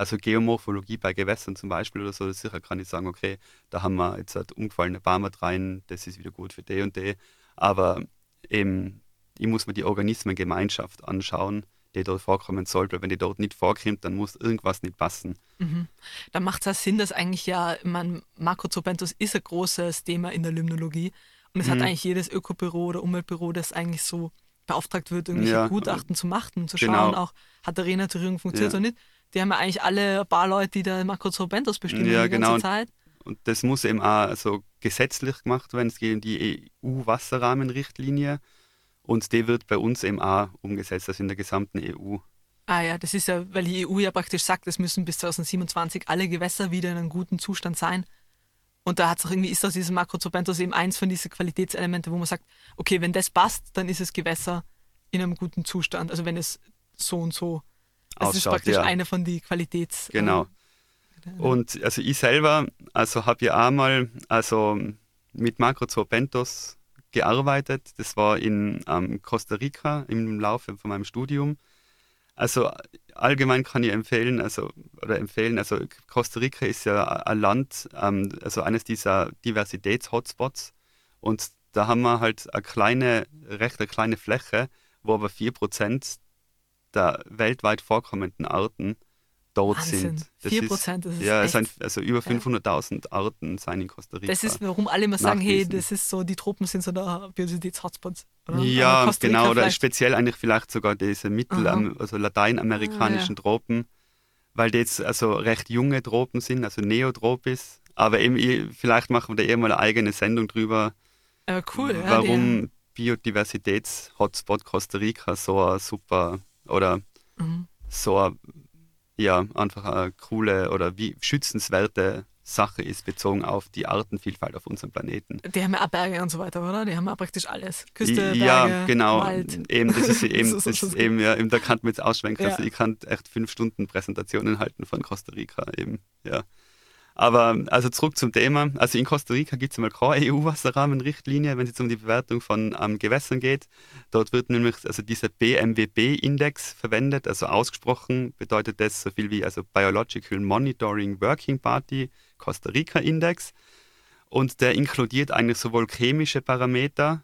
S2: Also Geomorphologie bei Gewässern zum Beispiel oder so, sicher kann ich sagen, okay, da haben wir jetzt halt umgefallene Bäume rein, das ist wieder gut für die und die. Aber eben, ich muss mir die Organismengemeinschaft anschauen, die dort vorkommen sollte. Weil wenn die dort nicht vorkommt, dann muss irgendwas nicht passen.
S1: Mhm. Da macht es ja Sinn, dass eigentlich ja, man, Makrozopentus ist ein großes Thema in der Limnologie. Und es mhm. hat eigentlich jedes Ökobüro oder Umweltbüro, das eigentlich so beauftragt wird, irgendwelche ja. Gutachten zu machen, zu genau. schauen, auch hat der Renaturierung funktioniert ja. oder nicht Die haben ja eigentlich alle ein paar Leute, die da Makrosorbentos bestimmen
S2: Ja,
S1: die
S2: genau.
S1: ganze Zeit.
S2: Und das muss eben auch so gesetzlich gemacht werden. Es geht um die EU-Wasserrahmenrichtlinie und die wird bei uns eben auch umgesetzt, also in der gesamten EU.
S1: Ah ja, das ist ja, weil die EU ja praktisch sagt, es müssen bis 2027 alle Gewässer wieder in einem guten Zustand sein. Und da hat's auch irgendwie, ist das dieses Makrosorbentos eben eins von diesen Qualitätselemente, wo man sagt, okay, wenn das passt, dann ist das Gewässer in einem guten Zustand. Also wenn es so und so. Das ist praktisch
S2: ja.
S1: eine von die Qualitäts.
S2: Genau.
S1: äh,
S2: Und also ich selber, also habe ja einmal also mit Makrosorbentos gearbeitet. Das war in ähm, Costa Rica im Laufe von meinem Studium. Also allgemein kann ich empfehlen, also oder empfehlen, also Costa Rica ist ja ein Land, ähm, also eines dieser Diversitäts-Hotspots. Und da haben wir halt eine kleine, recht eine kleine Fläche, wo aber 4% der weltweit vorkommenden Arten dort
S1: Wahnsinn.
S2: sind. Das
S1: 4%, das ist
S2: Ja, es sind also über 500.000 Arten sein in Costa Rica.
S1: Das ist, warum alle immer sagen, hey, das ist so, die Tropen sind so der? Aber
S2: Ja, genau, oder
S1: vielleicht-
S2: speziell eigentlich vielleicht sogar diese mittel-,
S1: Aha.
S2: also lateinamerikanischen
S1: Ah,
S2: Tropen, weil die jetzt also recht junge Tropen sind, also Neotropis. Aber eben, ich- vielleicht machen wir da eh mal eine eigene Sendung drüber,
S1: Aber cool, ja,
S2: warum Biodiversitäts-Hotspot Costa Rica so ein super oder
S1: mhm.
S2: so ja, einfach eine coole oder wie schützenswerte Sache ist, bezogen auf die Artenvielfalt auf unserem Planeten.
S1: die haben ja auch Berge und so weiter, oder? Die haben ja praktisch alles. Küste,
S2: ja,
S1: Berge,
S2: genau.
S1: Wald.
S2: Eben, das ist eben, das ist eben, ja, eben, da kann man jetzt ausschwenken.
S1: Ja.
S2: Also ich kann echt fünf Stunden Präsentationen halten von Costa Rica eben, ja. Aber also zurück zum Thema. Also in Costa Rica gibt es mal keine EU-Wasserrahmenrichtlinie, wenn es um die Bewertung von ähm, Gewässern geht. Dort wird nämlich also dieser BMWB-Index verwendet. Also ausgesprochen bedeutet das so viel wie also Biological Monitoring Working Party Costa Rica Index. Und der inkludiert eigentlich sowohl chemische Parameter,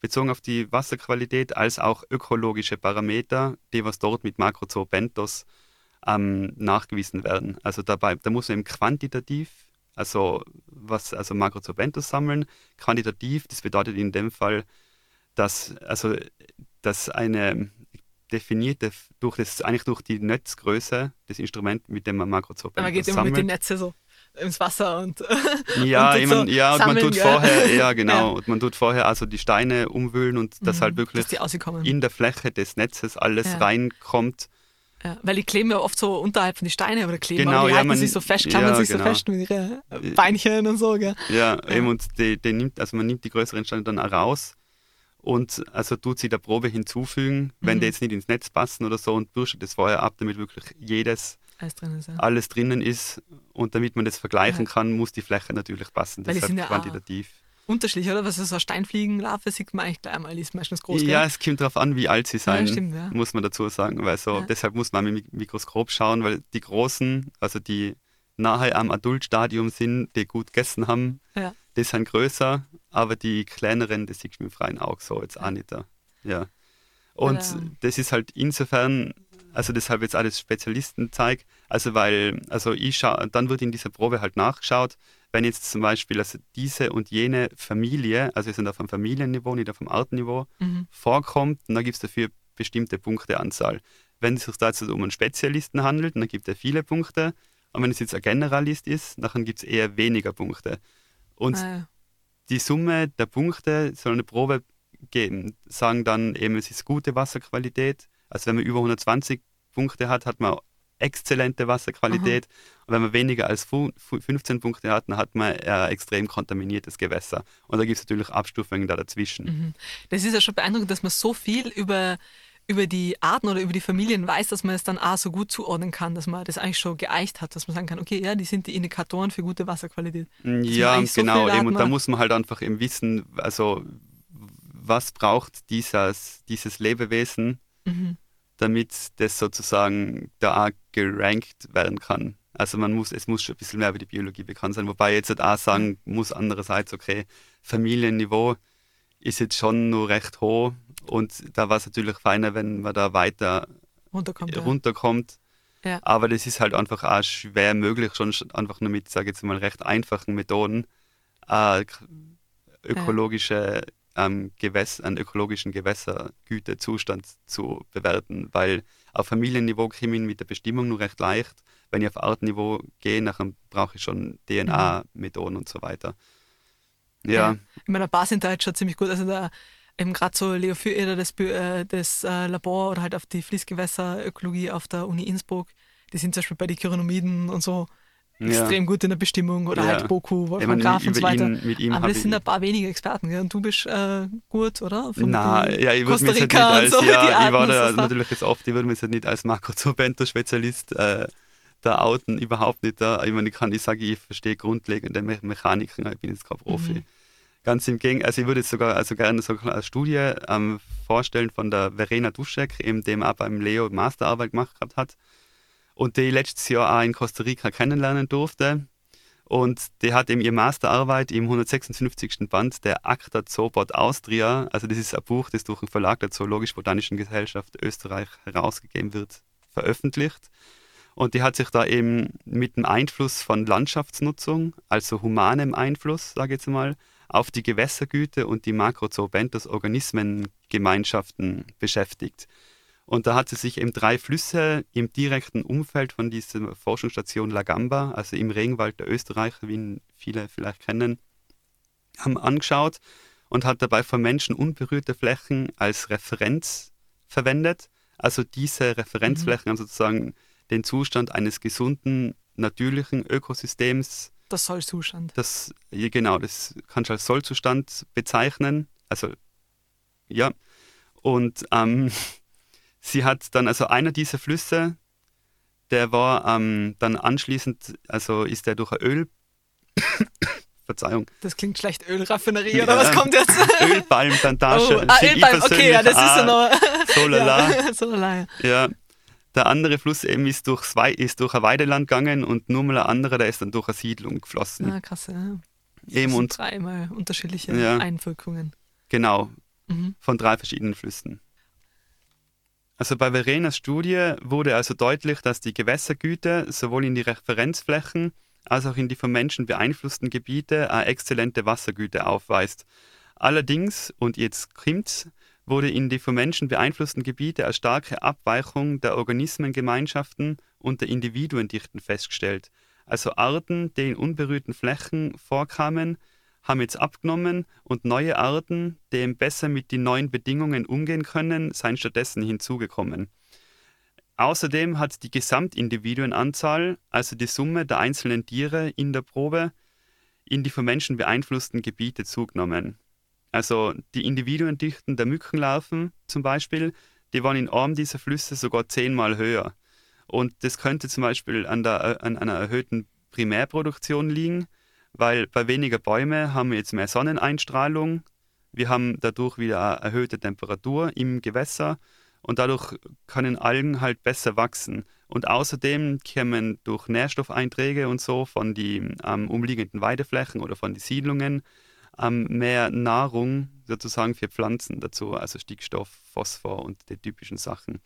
S2: bezogen auf die Wasserqualität, als auch ökologische Parameter, die was dort mit Makrozobentos ähm, nachgewiesen werden. Also dabei, da muss man eben quantitativ, also was, also Makrozobentos sammeln. Quantitativ, das bedeutet in dem Fall, dass, also, dass eine definierte, durch das, eigentlich durch die Netzgröße, das Instrument, mit dem man Makrozobentos
S1: Man geht immer
S2: sammelt.
S1: mit den Netzen so ins Wasser und
S2: Ja,
S1: und
S2: ich
S1: so
S2: ja, und man
S1: sammeln,
S2: tut
S1: gell?
S2: vorher, ja genau,
S1: Ja.
S2: und man tut vorher also die Steine umwühlen und dass
S1: Mhm,
S2: halt wirklich
S1: dass
S2: in der Fläche des Netzes alles
S1: Ja.
S2: reinkommt.
S1: Ja, weil die kleben ja oft so unterhalb von die Steine oder kleben,
S2: Genau,
S1: die
S2: ja,
S1: halten
S2: man-
S1: sich so fest, klammern
S2: ja,
S1: sich so
S2: genau.
S1: fest mit ihren Beinchen und so, gell?
S2: Ja, eben und die, die nimmt, also man nimmt die größeren Steine dann auch raus und also tut sie der Probe hinzufügen, wenn
S1: Mhm.
S2: die jetzt nicht ins Netz passen oder so und bürstet das vorher ab, damit wirklich jedes,
S1: Alles drin ist, ja.
S2: alles drinnen ist und damit man das vergleichen
S1: Ja.
S2: kann, muss die Fläche natürlich passen.
S1: Weil die
S2: Deshalb
S1: ja
S2: quantitativ.
S1: Unterschiedlich, oder? Was ist so eine Steinfliegenlarve, sieht man eigentlich gleich einmal, die ist meistens groß,
S2: Ja,
S1: gell?
S2: es kommt darauf an, wie alt sie sein,
S1: stimmt, ja.
S2: muss man dazu sagen. Weil so,
S1: Ja.
S2: deshalb muss man mit dem Mikroskop schauen, weil die Großen, also die nahe am Adultstadium sind, die gut gegessen haben,
S1: Ja.
S2: die sind größer, aber die kleineren, das sieht man im freien Auge so jetzt auch nicht da. Ja. Und das ist halt insofern, also deshalb jetzt alles Spezialisten zeigt, also weil, also ich schau, dann wird in dieser Probe halt nachgeschaut, wenn jetzt zum Beispiel also diese und jene Familie, also wir sind auf einem Familienniveau, nicht auf einem Artenniveau,
S1: Mhm.
S2: vorkommt, dann gibt es dafür bestimmte Punkteanzahl. Wenn es sich da jetzt um einen Spezialisten handelt, dann gibt er viele Punkte. Und wenn es jetzt ein Generalist ist, dann gibt es eher weniger Punkte. Und
S1: Ah, ja.
S2: die Summe der Punkte soll eine Probe geben. Sagen dann eben, es ist gute Wasserqualität. Also wenn man über 120 Punkte hat, hat man exzellente Wasserqualität. Und wenn man weniger als fu- fu- 15 Punkte hat, dann hat man ein extrem kontaminiertes Gewässer. Und da gibt es natürlich Abstufungen da dazwischen.
S1: Mhm. Das ist ja schon beeindruckend, dass man so viel über, über die Arten oder über die Familien weiß, dass man es dann auch so gut zuordnen kann, dass man das eigentlich schon geeicht hat, dass man sagen kann, okay, ja, die sind die Indikatoren für gute Wasserqualität. man
S2: Ja,
S1: so
S2: genau. Eben, und da
S1: Daten
S2: muss man halt einfach eben wissen, also was braucht dieses, dieses Lebewesen,
S1: Mhm.
S2: Damit das sozusagen da auch gerankt werden kann. Also man muss, es muss schon ein bisschen mehr über die Biologie bekannt sein, wobei jetzt halt auch sagen muss andererseits, okay, Familienniveau ist jetzt schon nur recht hoch und da war es natürlich feiner, wenn man da weiter
S1: Runterkommt.
S2: runterkommt.
S1: Ja.
S2: Aber das ist halt einfach auch schwer möglich, schon sch- einfach nur mit, sage ich jetzt mal, recht einfachen Methoden äh, ökologische ähm, Gewässer, einen ökologischen Gewässergütezustand zu bewerten, weil auf Familienniveau komme ich mit der Bestimmung nur recht leicht. Wenn ich auf Artniveau gehe, dann brauche ich schon DNA-Methoden und so weiter. Ja. ja.
S1: In meiner Basinterheit schon ziemlich gut. Also da eben gerade so Leo Füreder, das, äh, das äh, Labor oder halt auf die Fließgewässerökologie auf der Uni Innsbruck, die sind zum Beispiel bei den Chironomiden und so extrem gut in der Bestimmung oder halt Boku, Wolfgang Graf und so weiter. Ihn, Aber das sind ein paar wenige Experten gell? und du bist äh, gut, oder?
S2: Von Na, ja, ich würde mich jetzt nicht als, so, ja, ich war da natürlich jetzt oft, ich würde mich jetzt nicht als Makrozobento-Spezialist äh, da outen, überhaupt nicht da. Ich meine, ich kann, ich sage, ich verstehe grundlegende Me Mechaniken, ich bin jetzt kein Profi. Mhm. Ganz im Gegenteil, also ich würde jetzt sogar also gerne so eine Studie ähm, vorstellen von der Verena Duschek, eben dem auch beim Leo Masterarbeit gemacht hat und die letztes Jahr auch in Costa Rica kennenlernen durfte. Und die hat eben ihre Masterarbeit im 156. Band der Acta Zoobot Austria, also das ist ein Buch, das durch den Verlag der Zoologisch-Botanischen Gesellschaft Österreich herausgegeben wird, veröffentlicht. Und die hat sich da eben mit dem Einfluss von Landschaftsnutzung, also humanem Einfluss, sage ich jetzt mal, auf die Gewässergüte und die Makrozoobentos Organismengemeinschaften beschäftigt. Und da hat sie sich eben drei Flüsse im direkten Umfeld von dieser Forschungsstation La Gamba, also im Regenwald der Österreicher, wie ihn viele vielleicht kennen, haben angeschaut und hat dabei von Menschen unberührte Flächen als Referenz verwendet. Also diese Referenzflächen mhm. haben sozusagen den Zustand eines gesunden, natürlichen Ökosystems.
S1: Das Sollzustand.
S2: Das, genau, das kannst du als Sollzustand bezeichnen. Also, ja. Und ähm, sie hat dann, also einer dieser Flüsse, der war ähm, dann anschließend, also ist der durch ein Öl. Verzeihung.
S1: Das klingt schlecht, Ölraffinerie ja, oder was kommt jetzt?
S2: Ölpalmplantage.
S1: Oh, ah, Ölpalm, okay, ja, das ist so noch.
S2: So lala. ja, so lala. Ja. Der andere Fluss eben ist, durchs ist durch ein Weideland gegangen und nur mal ein anderer, der ist dann durch eine Siedlung geflossen.
S1: Ah, krass, ja.
S2: Eben und
S1: dreimal unterschiedliche ja, Einwirkungen.
S2: Genau, mhm. von drei verschiedenen Flüssen. Also bei Verenas Studie wurde also deutlich, dass die Gewässergüte sowohl in die Referenzflächen als auch in die vom Menschen beeinflussten Gebiete eine exzellente Wassergüte aufweist. Allerdings, und jetzt kommt's, wurde in die vom Menschen beeinflussten Gebiete eine starke Abweichung der Organismengemeinschaften und der Individuendichten festgestellt. Also Arten, die in unberührten Flächen vorkamen, haben jetzt abgenommen und neue Arten, die besser mit den neuen Bedingungen umgehen können, seien stattdessen hinzugekommen. Außerdem hat die Gesamtindividuenanzahl, also die Summe der einzelnen Tiere in der Probe, in die vom Menschen beeinflussten Gebiete zugenommen. Also die Individuendichten der Mückenlarven zum Beispiel, die waren in einem dieser Flüsse sogar zehnmal höher. Und das könnte zum Beispiel an, der, an einer erhöhten Primärproduktion liegen, weil bei weniger Bäume haben wir jetzt mehr Sonneneinstrahlung. Wir haben dadurch wieder eine erhöhte Temperatur im Gewässer und dadurch können Algen halt besser wachsen. Und außerdem kommen durch Nährstoffeinträge und so von den ähm, umliegenden Weideflächen oder von den Siedlungen ähm, mehr Nahrung sozusagen für Pflanzen dazu, also Stickstoff, Phosphor und die typischen Sachen.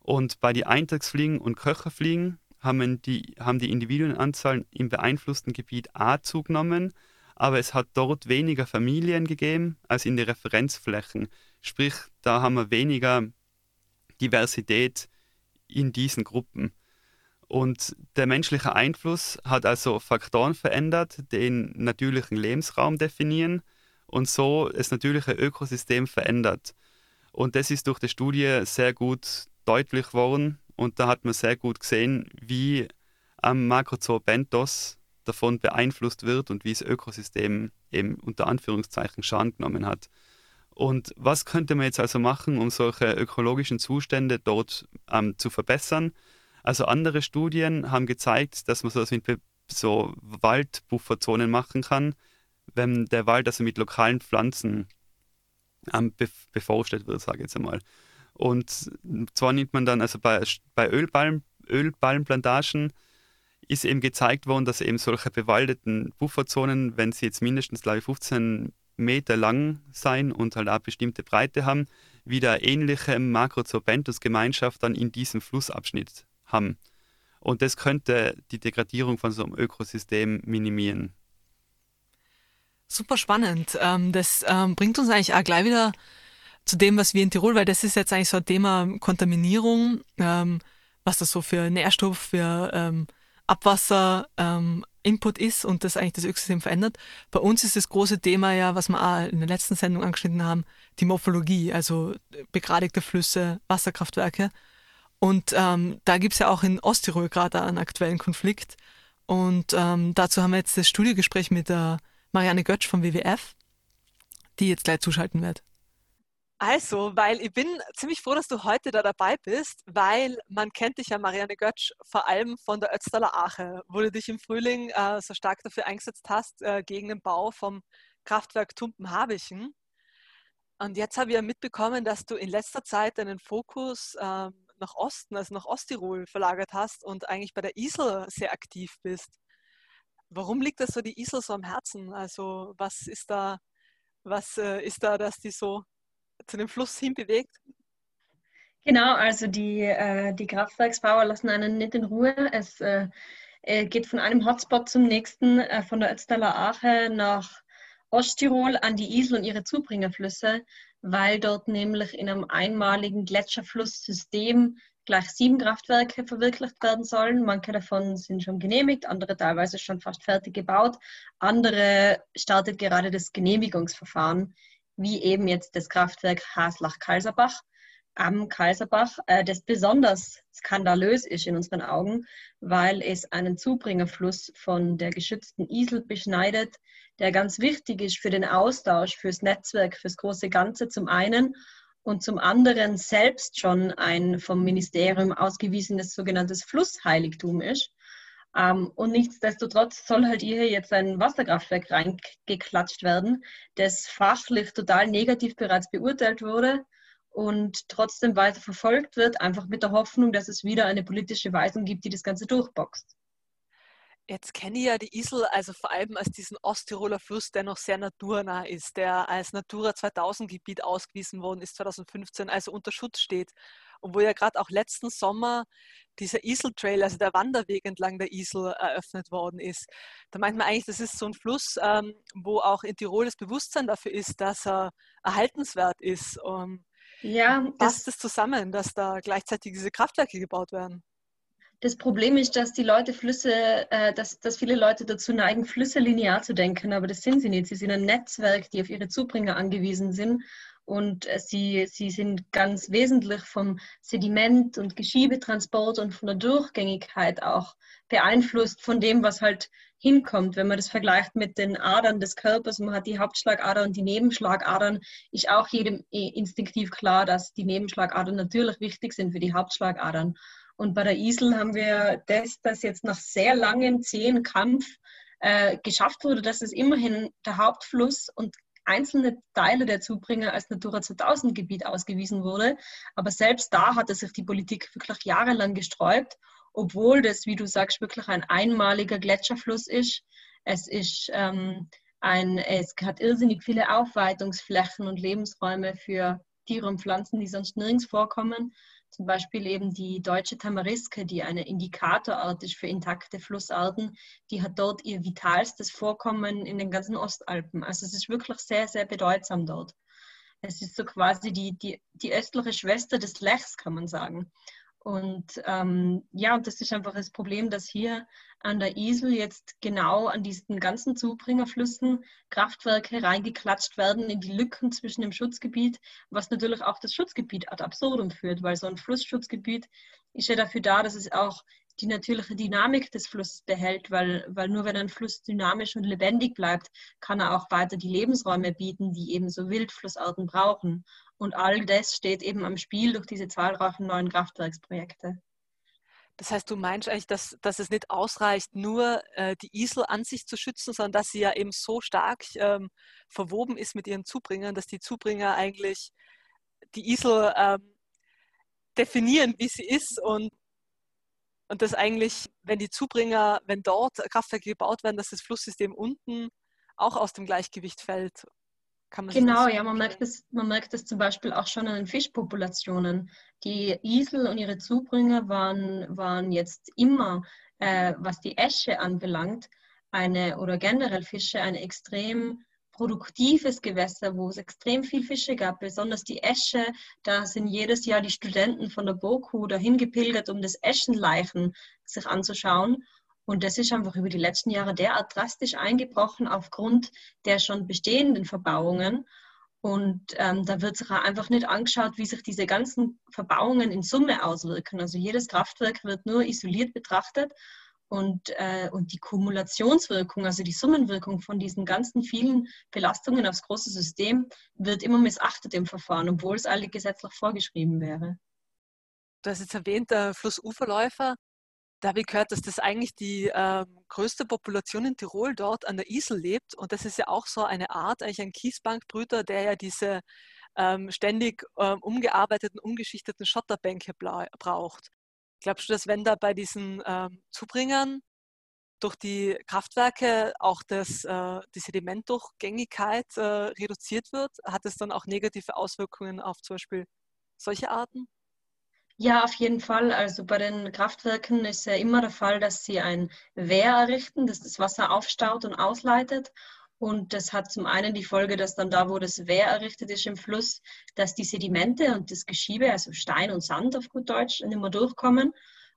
S2: Und bei den Eintagsfliegen und Köcherfliegen haben die, haben die Individuenanzahl im beeinflussten Gebiet A zugenommen, aber es hat dort weniger Familien gegeben als in den Referenzflächen. Sprich, da haben wir weniger Diversität in diesen Gruppen. Und der menschliche Einfluss hat also Faktoren verändert, den natürlichen Lebensraum definieren und so das natürliche Ökosystem verändert. Und das ist durch die Studie sehr gut deutlich geworden. Und da hat man sehr gut gesehen, wie am Makrozoo Bentos davon beeinflusst wird und wie das Ökosystem eben unter Anführungszeichen Schaden genommen hat. Und was könnte man jetzt also machen, um solche ökologischen Zustände dort ähm, zu verbessern? Also andere Studien haben gezeigt, dass man so, mit so Waldbufferzonen machen kann, wenn der Wald also mit lokalen Pflanzen ähm, beforstet wird, sage ich jetzt einmal. Und zwar nimmt man dann, also bei, bei Ölpalm, Ölpalmplantagen ist eben gezeigt worden, dass eben solche bewaldeten Bufferzonen, wenn sie jetzt mindestens, glaube ich, 15 Meter lang sein und halt auch bestimmte Breite haben, wieder ähnliche Makrozobenthus-Gemeinschaft dann in diesem Flussabschnitt haben. Und das könnte die Degradierung von so einem Ökosystem minimieren.
S3: Super spannend. Ähm, das ähm, bringt uns eigentlich auch gleich wieder zu dem, was wir in Tirol, weil das ist jetzt eigentlich so ein Thema Kontaminierung, ähm, was das so für Nährstoff, für Abwasser, Input ist und das eigentlich das Ökosystem verändert. Bei uns ist das große Thema ja, was wir auch in der letzten Sendung angeschnitten haben, die Morphologie, also begradigte Flüsse, Wasserkraftwerke. Und ähm, da gibt's ja auch in Osttirol gerade einen aktuellen Konflikt. Und ähm, dazu haben wir jetzt das Studiogespräch mit der Marianne Götsch vom WWF, die jetzt gleich zuschalten wird.
S1: Also, weil ich bin ziemlich froh, dass du heute da dabei bist, weil man kennt dich ja, Marianne Götsch, vor allem von der Ötztaler Ache, wo du dich im Frühling äh, so stark dafür eingesetzt hast, äh, gegen den Bau vom Kraftwerk Tumpen-Habichen. Und jetzt habe ich ja mitbekommen, dass du in letzter Zeit deinen Fokus äh, nach Osten, also nach Osttirol verlagert hast und eigentlich bei der Isel sehr aktiv bist. Warum liegt das so die Isel so am Herzen? Also was ist da, was äh, ist da, dass die so zu dem Fluss hinbewegt?
S4: Genau, also die, äh, die Kraftwerksbauer lassen einen nicht in Ruhe. Es äh, äh geht von einem Hotspot zum nächsten, äh, von der Ötztaler Ache nach Osttirol an die Isel und ihre Zubringerflüsse, weil dort nämlich in einem einmaligen Gletscherflusssystem gleich sieben Kraftwerke verwirklicht werden sollen. Manche davon sind schon genehmigt, andere teilweise schon fast fertig gebaut. Andere startet gerade das Genehmigungsverfahren wie eben jetzt das Kraftwerk Haslach-Kalserbach am Kaiserbach, äh, das besonders skandalös ist in unseren Augen, weil es einen Zubringerfluss von der geschützten Isel beschneidet, der ganz wichtig ist für den Austausch, fürs Netzwerk, fürs große Ganze zum einen und zum anderen selbst schon ein vom Ministerium ausgewiesenes sogenanntes Flussheiligtum ist. Ähm, und nichtsdestotrotz soll halt hier jetzt ein Wasserkraftwerk reingeklatscht werden, das fachlich total negativ bereits beurteilt wurde und trotzdem weiter verfolgt wird, einfach mit der Hoffnung, dass es wieder eine politische Weisung gibt, die das Ganze durchboxt.
S1: Jetzt kenne ich ja die Isel also vor allem als diesen Osttiroler Fluss, der noch sehr naturnah ist, der als Natura 2000 Gebiet ausgewiesen worden ist 2015, also unter Schutz steht und wo ja gerade auch letzten Sommer dieser Isel-Trail, also der Wanderweg entlang der Isel eröffnet worden ist. Da meint man eigentlich, das ist so ein Fluss, ähm, wo auch in Tirol das Bewusstsein dafür ist, dass er erhaltenswert ist. Um, ja, passt es das zusammen, dass da gleichzeitig diese Kraftwerke gebaut werden?
S4: Das Problem ist, dass die Leute Flüsse, äh, dass, dass viele Leute dazu neigen, Flüsse linear zu denken, aber das sind sie nicht. Sie sind ein Netzwerk, die auf ihre Zubringer angewiesen sind und äh, sie, sie sind ganz wesentlich vom Sediment- und Geschiebetransport und von der Durchgängigkeit auch beeinflusst von dem, was halt hinkommt. Wenn man das vergleicht mit den Adern des Körpers, man hat die Hauptschlagader und die Nebenschlagadern, ist auch jedem instinktiv klar, dass die Nebenschlagadern natürlich wichtig sind für die Hauptschlagadern. Und bei der Isel haben wir das, das jetzt nach sehr langem, zähen Kampf äh, geschafft wurde, dass es immerhin der Hauptfluss und einzelne Teile der Zubringer als Natura 2000 Gebiet ausgewiesen wurde. Aber selbst da hatte sich die Politik wirklich jahrelang gesträubt, obwohl das, wie du sagst, wirklich ein einmaliger Gletscherfluss ist. Es ist ähm, ein, es hat irrsinnig viele Aufweitungsflächen und Lebensräume für Tiere und Pflanzen, die sonst nirgends vorkommen. Zum Beispiel eben die deutsche Tamariske, die eine Indikatorart ist für intakte Flussarten, die hat dort ihr vitalstes Vorkommen in den ganzen Ostalpen. Also es ist wirklich sehr, sehr bedeutsam dort. Es ist so quasi die, die, die östliche Schwester des Lechs, kann man sagen. Und ähm, ja, und das ist einfach das Problem, dass hier an der Isel jetzt genau an diesen ganzen Zubringerflüssen Kraftwerke reingeklatscht werden in die Lücken zwischen dem Schutzgebiet, was natürlich auch das Schutzgebiet ad absurdum führt, weil so ein Flussschutzgebiet ist ja dafür da, dass es auch die natürliche Dynamik des Flusses behält, weil, weil nur wenn ein Fluss dynamisch und lebendig bleibt, kann er auch weiter die Lebensräume bieten, die eben so Wildflussarten brauchen. Und all das steht eben am Spiel durch diese zahlreichen neuen Kraftwerksprojekte.
S1: Das heißt, du meinst eigentlich, dass, dass es nicht ausreicht, nur äh, die Isel an sich zu schützen, sondern dass sie ja eben so stark ähm, verwoben ist mit ihren Zubringern, dass die Zubringer eigentlich die Isel ähm, definieren, wie sie ist und und dass eigentlich, wenn die Zubringer, wenn dort Kraftwerke gebaut werden, dass das Flusssystem unten auch aus dem Gleichgewicht fällt.
S4: Genau, ja, man merkt, das, man merkt das zum Beispiel auch schon an den Fischpopulationen. Die Isel und ihre Zubringer waren, waren jetzt immer, äh, was die Esche anbelangt, eine oder generell Fische, eine extrem produktives Gewässer, wo es extrem viel Fische gab, besonders die Esche. Da sind jedes Jahr die Studenten von der BOKU dahin gepilgert, um das Eschenleichen sich anzuschauen. Und das ist einfach über die letzten Jahre derart drastisch eingebrochen aufgrund der schon bestehenden Verbauungen. Und ähm, da wird sich einfach nicht angeschaut, wie sich diese ganzen Verbauungen in Summe auswirken. Also jedes Kraftwerk wird nur isoliert betrachtet und, äh, und die Kumulationswirkung, also die Summenwirkung von diesen ganzen vielen Belastungen aufs große System, wird immer missachtet im Verfahren, obwohl es alle gesetzlich vorgeschrieben wäre.
S1: Du hast jetzt erwähnt, der Flussuferläufer. Da habe ich gehört, dass das eigentlich die äh, größte Population in Tirol dort an der Isel lebt. Und das ist ja auch so eine Art, eigentlich ein Kiesbankbrüter, der ja diese ähm, ständig ähm, umgearbeiteten, umgeschichteten Schotterbänke braucht. Glaubst du, dass wenn da bei diesen ähm, Zubringern durch die Kraftwerke auch das, äh, die Sedimentdurchgängigkeit äh, reduziert wird, hat es dann auch negative Auswirkungen auf zum Beispiel solche Arten?
S4: Ja, auf jeden Fall. Also bei den Kraftwerken ist ja immer der Fall, dass sie ein Wehr errichten, das das Wasser aufstaut und ausleitet. Und das hat zum einen die Folge, dass dann da, wo das Wehr errichtet ist im Fluss, dass die Sedimente und das Geschiebe, also Stein und Sand auf gut Deutsch, nicht mehr durchkommen.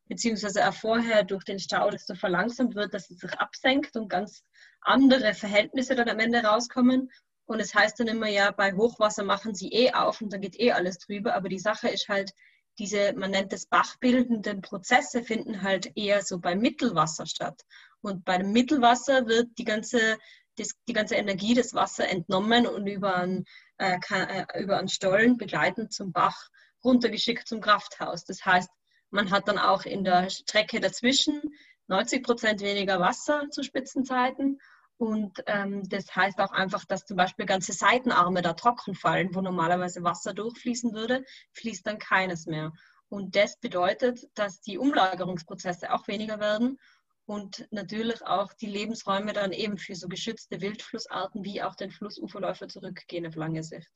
S4: Beziehungsweise auch vorher durch den Stau, das so verlangsamt wird, dass es sich absenkt und ganz andere Verhältnisse dann am Ende rauskommen. Und es heißt dann immer, ja, bei Hochwasser machen sie eh auf und dann geht eh alles drüber. Aber die Sache ist halt, diese, man nennt es bachbildenden Prozesse, finden halt eher so beim Mittelwasser statt. Und bei dem Mittelwasser wird die ganze, die ganze Energie des Wassers entnommen und über einen, äh, äh, über einen Stollen begleitend zum Bach runtergeschickt zum Krafthaus. Das heißt, man hat dann auch in der Strecke dazwischen 90 Prozent weniger Wasser zu Spitzenzeiten und ähm, das heißt auch einfach, dass zum Beispiel ganze Seitenarme da trocken fallen, wo normalerweise Wasser durchfließen würde, fließt dann keines mehr. Und das bedeutet, dass die Umlagerungsprozesse auch weniger werden und natürlich auch die Lebensräume dann eben für so geschützte Wildflussarten wie auch den Flussuferläufer zurückgehen auf lange Sicht.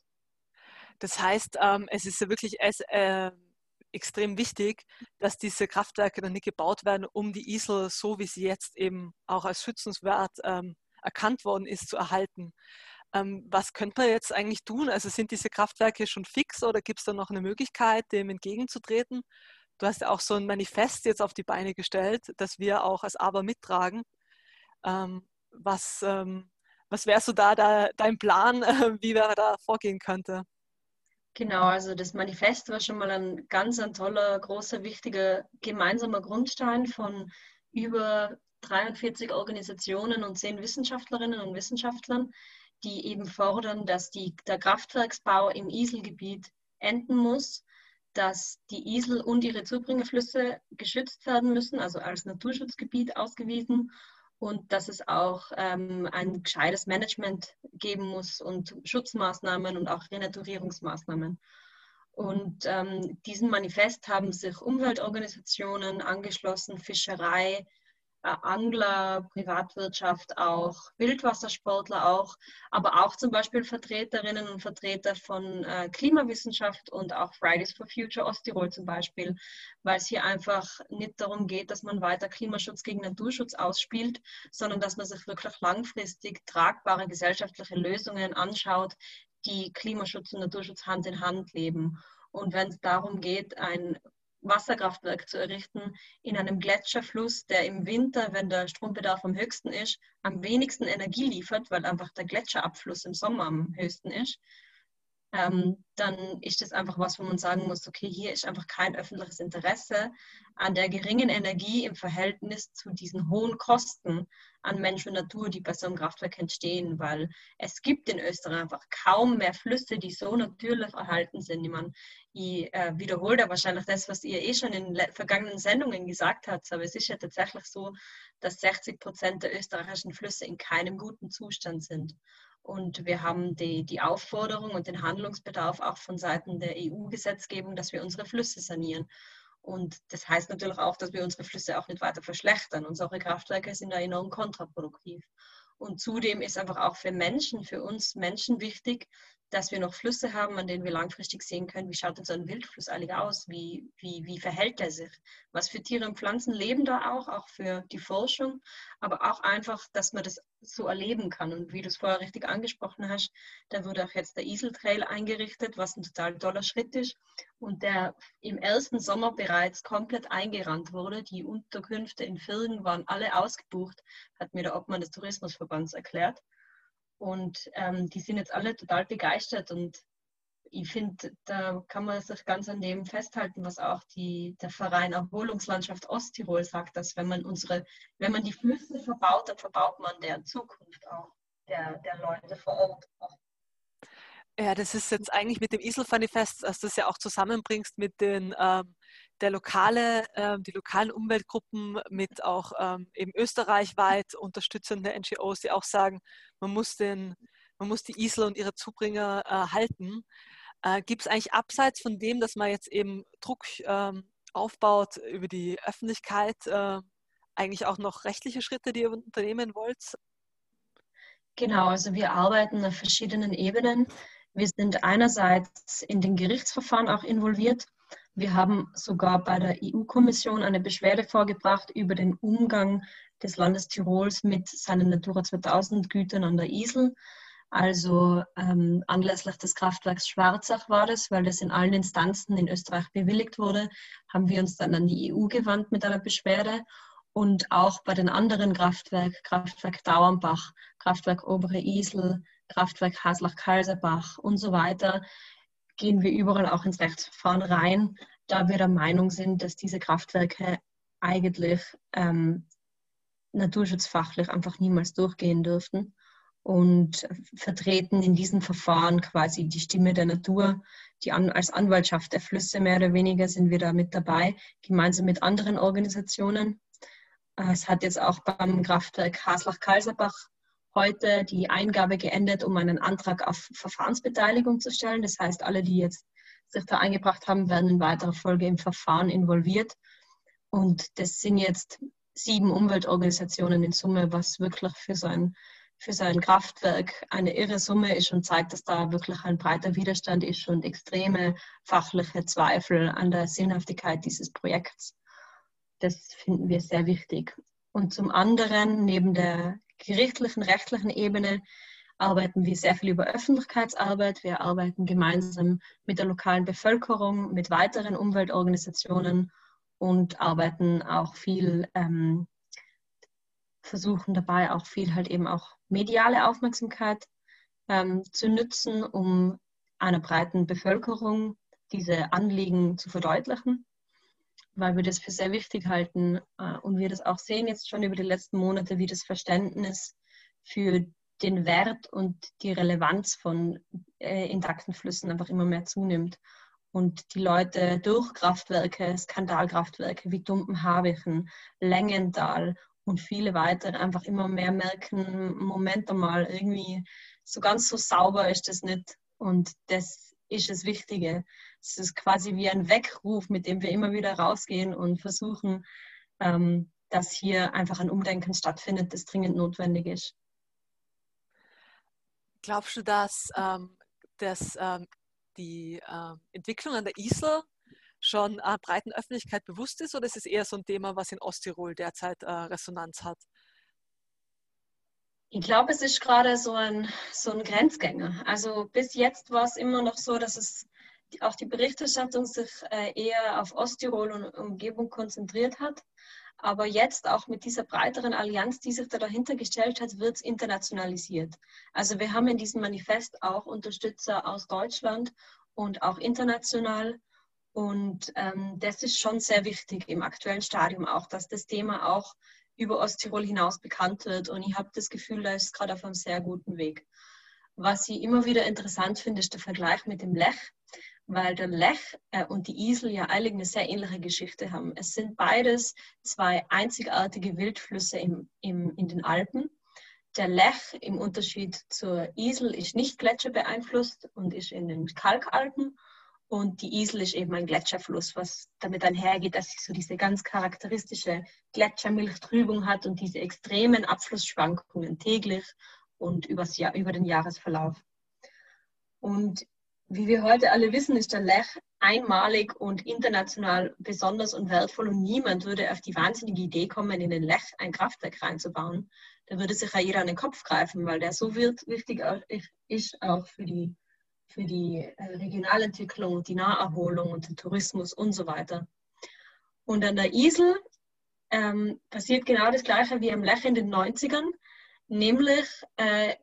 S1: Das heißt, ähm, es ist ja wirklich äh, extrem wichtig, dass diese Kraftwerke dann nicht gebaut werden, um die Isel so, wie sie jetzt eben auch als schützenswert ähm, erkannt worden ist, zu erhalten. Ähm, was könnte man jetzt eigentlich tun? Also sind diese Kraftwerke schon fix oder gibt es da noch eine Möglichkeit, dem entgegenzutreten? Du hast ja auch so ein Manifest jetzt auf die Beine gestellt, das wir auch als Aber mittragen. Ähm, was ähm, was wäre so da, da dein Plan, äh, wie man da vorgehen könnte?
S4: Genau, also das Manifest war schon mal ein ganz ein toller, großer, wichtiger gemeinsamer Grundstein von über 43 Organisationen und 10 Wissenschaftlerinnen und Wissenschaftlern, die eben fordern, dass die, der Kraftwerksbau im Iselgebiet enden muss, dass die Isel und ihre Zubringerflüsse geschützt werden müssen, also als Naturschutzgebiet ausgewiesen und dass es auch ähm, ein gescheites Management geben muss und Schutzmaßnahmen und auch Renaturierungsmaßnahmen. Und ähm, diesem Manifest haben sich Umweltorganisationen angeschlossen, Fischerei, Angler, Privatwirtschaft auch, Wildwassersportler auch, aber auch zum Beispiel Vertreterinnen und Vertreter von äh, Klimawissenschaft und auch Fridays for Future Osttirol zum Beispiel, weil es hier einfach nicht darum geht, dass man weiter Klimaschutz gegen Naturschutz ausspielt, sondern dass man sich wirklich langfristig tragbare gesellschaftliche Lösungen anschaut, die Klimaschutz und Naturschutz Hand in Hand leben. Und wenn es darum geht, ein Wasserkraftwerk zu errichten in einem Gletscherfluss, der im Winter, wenn der Strombedarf am höchsten ist, am wenigsten Energie liefert, weil einfach der Gletscherabfluss im Sommer am höchsten ist, ähm, dann ist das einfach was, wo man sagen muss, okay, hier ist einfach kein öffentliches Interesse an der geringen Energie im Verhältnis zu diesen hohen Kosten an Mensch und Natur, die bei so einem Kraftwerk entstehen, weil es gibt in Österreich einfach kaum mehr Flüsse, die so natürlich erhalten sind. Ich, meine, ich äh, wiederhole da wahrscheinlich das, was ihr eh schon in vergangenen Sendungen gesagt habt, aber es ist ja tatsächlich so, dass 60 Prozent der österreichischen Flüsse in keinem guten Zustand sind. Und wir haben die, die Aufforderung und den Handlungsbedarf auch von Seiten der EU-Gesetzgebung, dass wir unsere Flüsse sanieren. Und das heißt natürlich auch, dass wir unsere Flüsse auch nicht weiter verschlechtern. Unsere Kraftwerke sind da enorm kontraproduktiv. Und zudem ist einfach auch für Menschen, für uns Menschen wichtig, dass wir noch Flüsse haben, an denen wir langfristig sehen können, wie schaut denn so ein Wildfluss eigentlich aus, wie, wie, wie verhält er sich, was für Tiere und Pflanzen leben da auch, auch für die Forschung, aber auch einfach, dass man das so erleben kann. Und wie du es vorher richtig angesprochen hast, da wurde auch jetzt der Iseltrail eingerichtet, was ein total toller Schritt ist und der im ersten Sommer bereits komplett eingerannt wurde. Die Unterkünfte in Firgen waren alle ausgebucht, hat mir der Obmann des Tourismusverbands erklärt. Und ähm, die sind jetzt alle total begeistert und ich finde, da kann man sich ganz an dem festhalten, was auch die, der Verein Erholungslandschaft Osttirol sagt, dass wenn man unsere, wenn man die Flüsse verbaut, dann verbaut man der Zukunft auch der, der Leute vor Ort.
S5: Ja, das ist jetzt eigentlich mit dem Iselfanifest, dass du das ja auch zusammenbringst mit den ähm, der lokale, äh, die lokalen Umweltgruppen mit auch ähm, eben österreichweit unterstützende NGOs, die auch sagen, man muss, den, man muss die Isel und ihre Zubringer äh, halten. Äh, Gibt es eigentlich abseits von dem, dass man jetzt eben Druck ähm, aufbaut über die Öffentlichkeit, äh, eigentlich auch noch rechtliche Schritte, die ihr unternehmen wollt?
S4: Genau, also wir arbeiten auf verschiedenen Ebenen. Wir sind einerseits in den Gerichtsverfahren auch involviert wir haben sogar bei der EU-Kommission eine Beschwerde vorgebracht über den Umgang des Landes Tirols mit seinen Natura 2000 Gütern an der Isel. Also ähm, anlässlich des Kraftwerks Schwarzach war das, weil das in allen Instanzen in Österreich bewilligt wurde, haben wir uns dann an die EU gewandt mit einer Beschwerde. Und auch bei den anderen Kraftwerken, Kraftwerk Dauernbach, Kraftwerk Obere Isel, Kraftwerk Haslach-Kalserbach und so weiter, gehen wir überall auch ins Rechtsverfahren rein, da wir der Meinung sind, dass diese Kraftwerke eigentlich ähm, naturschutzfachlich einfach niemals durchgehen dürften und vertreten in diesem Verfahren quasi die Stimme der Natur. Die an, als Anwaltschaft der Flüsse mehr oder weniger sind wir da mit dabei, gemeinsam mit anderen Organisationen. Es hat jetzt auch beim Kraftwerk Haslach-Kalserbach heute die Eingabe geendet, um einen Antrag auf Verfahrensbeteiligung zu stellen. Das heißt, alle, die jetzt sich da eingebracht haben, werden in weiterer Folge im Verfahren involviert. Und das sind jetzt sieben Umweltorganisationen in Summe, was wirklich für so ein, für so ein Kraftwerk eine irre Summe ist und zeigt, dass da wirklich ein breiter Widerstand ist und extreme fachliche Zweifel an der Sinnhaftigkeit dieses Projekts. Das finden wir sehr wichtig. Und zum anderen, neben der gerichtlichen, rechtlichen Ebene arbeiten wir sehr viel über Öffentlichkeitsarbeit. Wir arbeiten gemeinsam mit der lokalen Bevölkerung, mit weiteren Umweltorganisationen und arbeiten auch viel, ähm, versuchen dabei auch viel halt eben auch mediale Aufmerksamkeit ähm, zu nutzen, um einer breiten Bevölkerung diese Anliegen zu verdeutlichen weil wir das für sehr wichtig halten äh, und wir das auch sehen jetzt schon über die letzten Monate, wie das Verständnis für den Wert und die Relevanz von äh, intakten Flüssen einfach immer mehr zunimmt. Und die Leute durch Kraftwerke, Skandalkraftwerke wie Dumpenhavichen, Längental und viele weitere einfach immer mehr merken, Moment einmal, irgendwie so ganz so sauber ist das nicht. Und das ist das Wichtige. Es ist quasi wie ein Weckruf, mit dem wir immer wieder rausgehen und versuchen, ähm, dass hier einfach ein Umdenken stattfindet, das dringend notwendig ist.
S5: Glaubst du, dass, ähm, dass ähm, die äh, Entwicklung an der Isel schon einer breiten Öffentlichkeit bewusst ist oder ist es eher so ein Thema, was in Osttirol derzeit äh, Resonanz hat?
S4: Ich glaube, es ist gerade so ein, so ein Grenzgänger. Also bis jetzt war es immer noch so, dass es auch die Berichterstattung sich äh, eher auf Osttirol und Umgebung konzentriert hat. Aber jetzt auch mit dieser breiteren Allianz, die sich da dahinter gestellt hat, wird es internationalisiert. Also wir haben in diesem Manifest auch Unterstützer aus Deutschland und auch international. Und ähm, das ist schon sehr wichtig im aktuellen Stadium auch, dass das Thema auch über Osttirol hinaus bekannt wird. Und ich habe das Gefühl, da ist gerade auf einem sehr guten Weg. Was ich immer wieder interessant finde, ist der Vergleich mit dem Lech weil der Lech äh, und die Isel ja eigentlich eine sehr ähnliche Geschichte haben. Es sind beides zwei einzigartige Wildflüsse im, im, in den Alpen. Der Lech im Unterschied zur Isel ist nicht gletscherbeeinflusst und ist in den Kalkalpen. Und die Isel ist eben ein Gletscherfluss, was damit einhergeht, dass sie so diese ganz charakteristische Gletschermilchtrübung hat und diese extremen Abflussschwankungen täglich und übers Jahr, über den Jahresverlauf. Und wie wir heute alle wissen, ist der Lech einmalig und international besonders und wertvoll und niemand würde auf die wahnsinnige Idee kommen, in den Lech ein Kraftwerk reinzubauen. Da würde sich ja jeder an den Kopf greifen, weil der so wichtig ist auch für die, für die äh, Regionalentwicklung, die Naherholung und den Tourismus und so weiter. Und an der Isel ähm, passiert genau das Gleiche wie am Lech in den 90ern, nämlich äh,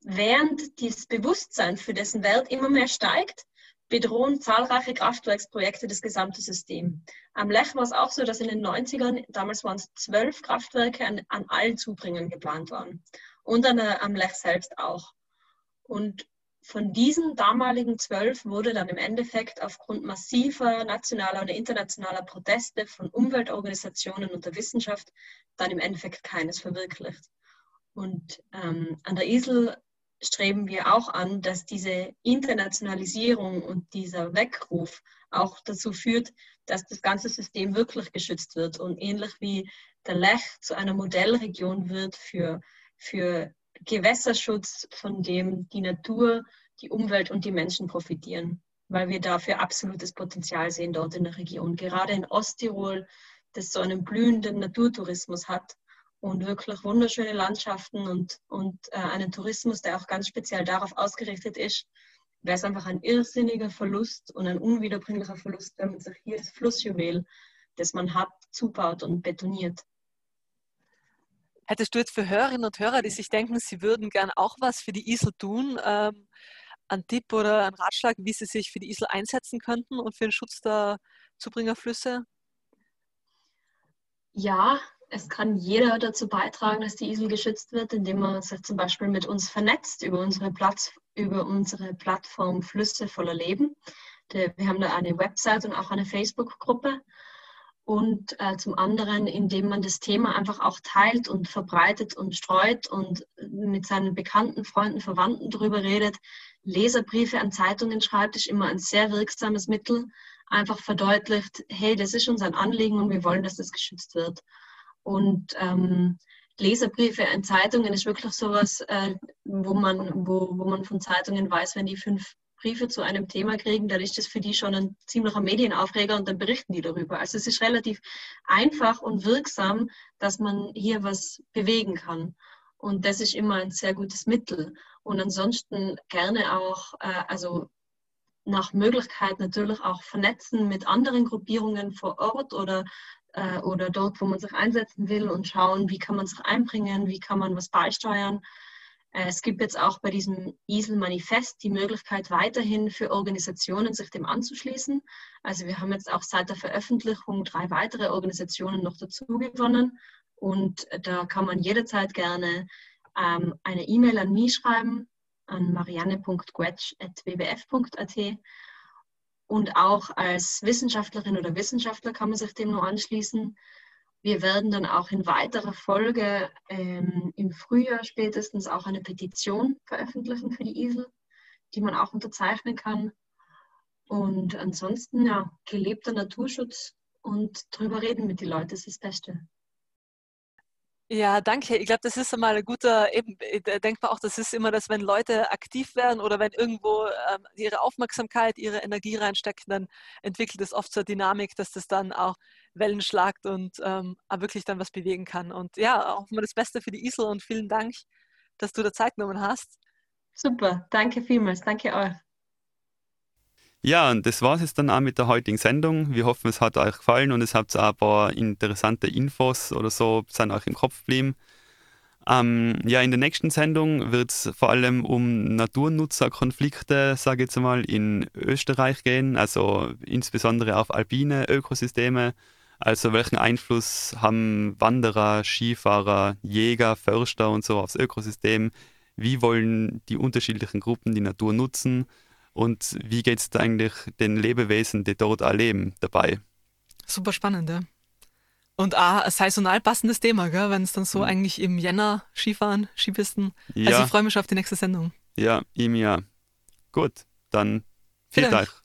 S4: während das Bewusstsein für dessen Welt immer mehr steigt, bedrohen zahlreiche Kraftwerksprojekte das gesamte System. Am Lech war es auch so, dass in den 90ern, damals waren es zwölf Kraftwerke an, an allen Zubringern geplant waren. Und an, am Lech selbst auch. Und von diesen damaligen zwölf wurde dann im Endeffekt aufgrund massiver nationaler und internationaler Proteste von Umweltorganisationen und der Wissenschaft dann im Endeffekt keines verwirklicht. Und ähm, an der Isel streben wir auch an, dass diese Internationalisierung und dieser Weckruf auch dazu führt, dass das ganze System wirklich geschützt wird und ähnlich wie der Lech zu einer Modellregion wird für, für Gewässerschutz, von dem die Natur, die Umwelt und die Menschen profitieren, weil wir dafür absolutes Potenzial sehen dort in der Region. Gerade in Osttirol, das so einen blühenden Naturtourismus hat und wirklich wunderschöne Landschaften und, und äh, einen Tourismus, der auch ganz speziell darauf ausgerichtet ist, wäre es einfach ein irrsinniger Verlust und ein unwiederbringlicher Verlust, wenn man sich hier das Flussjuwel, das man hat, zubaut und betoniert.
S5: Hättest du jetzt für Hörerinnen und Hörer, die sich denken, sie würden gern auch was für die Isel tun, ähm, einen Tipp oder einen Ratschlag, wie sie sich für die Isel einsetzen könnten und für den Schutz der Zubringerflüsse?
S4: Ja, es kann jeder dazu beitragen, dass die Isel geschützt wird, indem man sich zum Beispiel mit uns vernetzt über unsere, Platz, über unsere Plattform Flüsse voller Leben. Wir haben da eine Website und auch eine Facebook-Gruppe und äh, zum anderen, indem man das Thema einfach auch teilt und verbreitet und streut und mit seinen Bekannten, Freunden, Verwandten darüber redet. Leserbriefe an Zeitungen schreibt, ist immer ein sehr wirksames Mittel. Einfach verdeutlicht, hey, das ist uns ein Anliegen und wir wollen, dass das geschützt wird. Und ähm, Leserbriefe an Zeitungen ist wirklich sowas, äh, wo, man, wo, wo man von Zeitungen weiß, wenn die fünf Briefe zu einem Thema kriegen, dann ist das für die schon ein ziemlicher Medienaufreger und dann berichten die darüber. Also es ist relativ einfach und wirksam, dass man hier was bewegen kann. Und das ist immer ein sehr gutes Mittel. Und ansonsten gerne auch, äh, also nach Möglichkeit natürlich auch vernetzen mit anderen Gruppierungen vor Ort oder, äh, oder dort, wo man sich einsetzen will und schauen, wie kann man sich einbringen, wie kann man was beisteuern. Äh, es gibt jetzt auch bei diesem ISIL-Manifest die Möglichkeit, weiterhin für Organisationen sich dem anzuschließen. Also wir haben jetzt auch seit der Veröffentlichung drei weitere Organisationen noch dazu gewonnen. Und da kann man jederzeit gerne ähm, eine E-Mail an mich schreiben, an marianne.guetsch.wbf.at. Und auch als Wissenschaftlerin oder Wissenschaftler kann man sich dem nur anschließen. Wir werden dann auch in weiterer Folge ähm, im Frühjahr spätestens auch eine Petition veröffentlichen für die ISIL, die man auch unterzeichnen kann. Und ansonsten, ja, gelebter Naturschutz und drüber reden mit den Leuten ist das Beste.
S5: Ja, danke. Ich glaube, das ist einmal ein guter, eben, denkbar auch, das ist immer das, wenn Leute aktiv werden oder wenn irgendwo ähm, ihre Aufmerksamkeit, ihre Energie reinstecken, dann entwickelt es oft so eine Dynamik, dass das dann auch Wellen schlagt und ähm, wirklich dann was bewegen kann. Und ja, auch mal das Beste für die Isel und vielen Dank, dass du da Zeit genommen hast.
S4: Super, danke vielmals, danke euch.
S2: Ja, und das war es jetzt dann auch mit der heutigen Sendung. Wir hoffen, es hat euch gefallen und es habt auch ein paar interessante Infos oder so sind euch im Kopf geblieben. Ähm, ja, in der nächsten Sendung wird es vor allem um Naturnutzerkonflikte, sage ich jetzt mal, in Österreich gehen, also insbesondere auf alpine Ökosysteme. Also welchen Einfluss haben Wanderer, Skifahrer, Jäger, Förster und so aufs Ökosystem? Wie wollen die unterschiedlichen Gruppen die Natur nutzen? Und wie geht es eigentlich den Lebewesen, die dort auch leben, dabei?
S1: Super spannend, ja. Und auch ein saisonal passendes Thema, wenn es dann so mhm. eigentlich im Jänner Skifahren, Skipisten. Ja. Also ich freue mich schon auf die nächste Sendung.
S2: Ja, im Jahr. Gut, dann vielen Dank.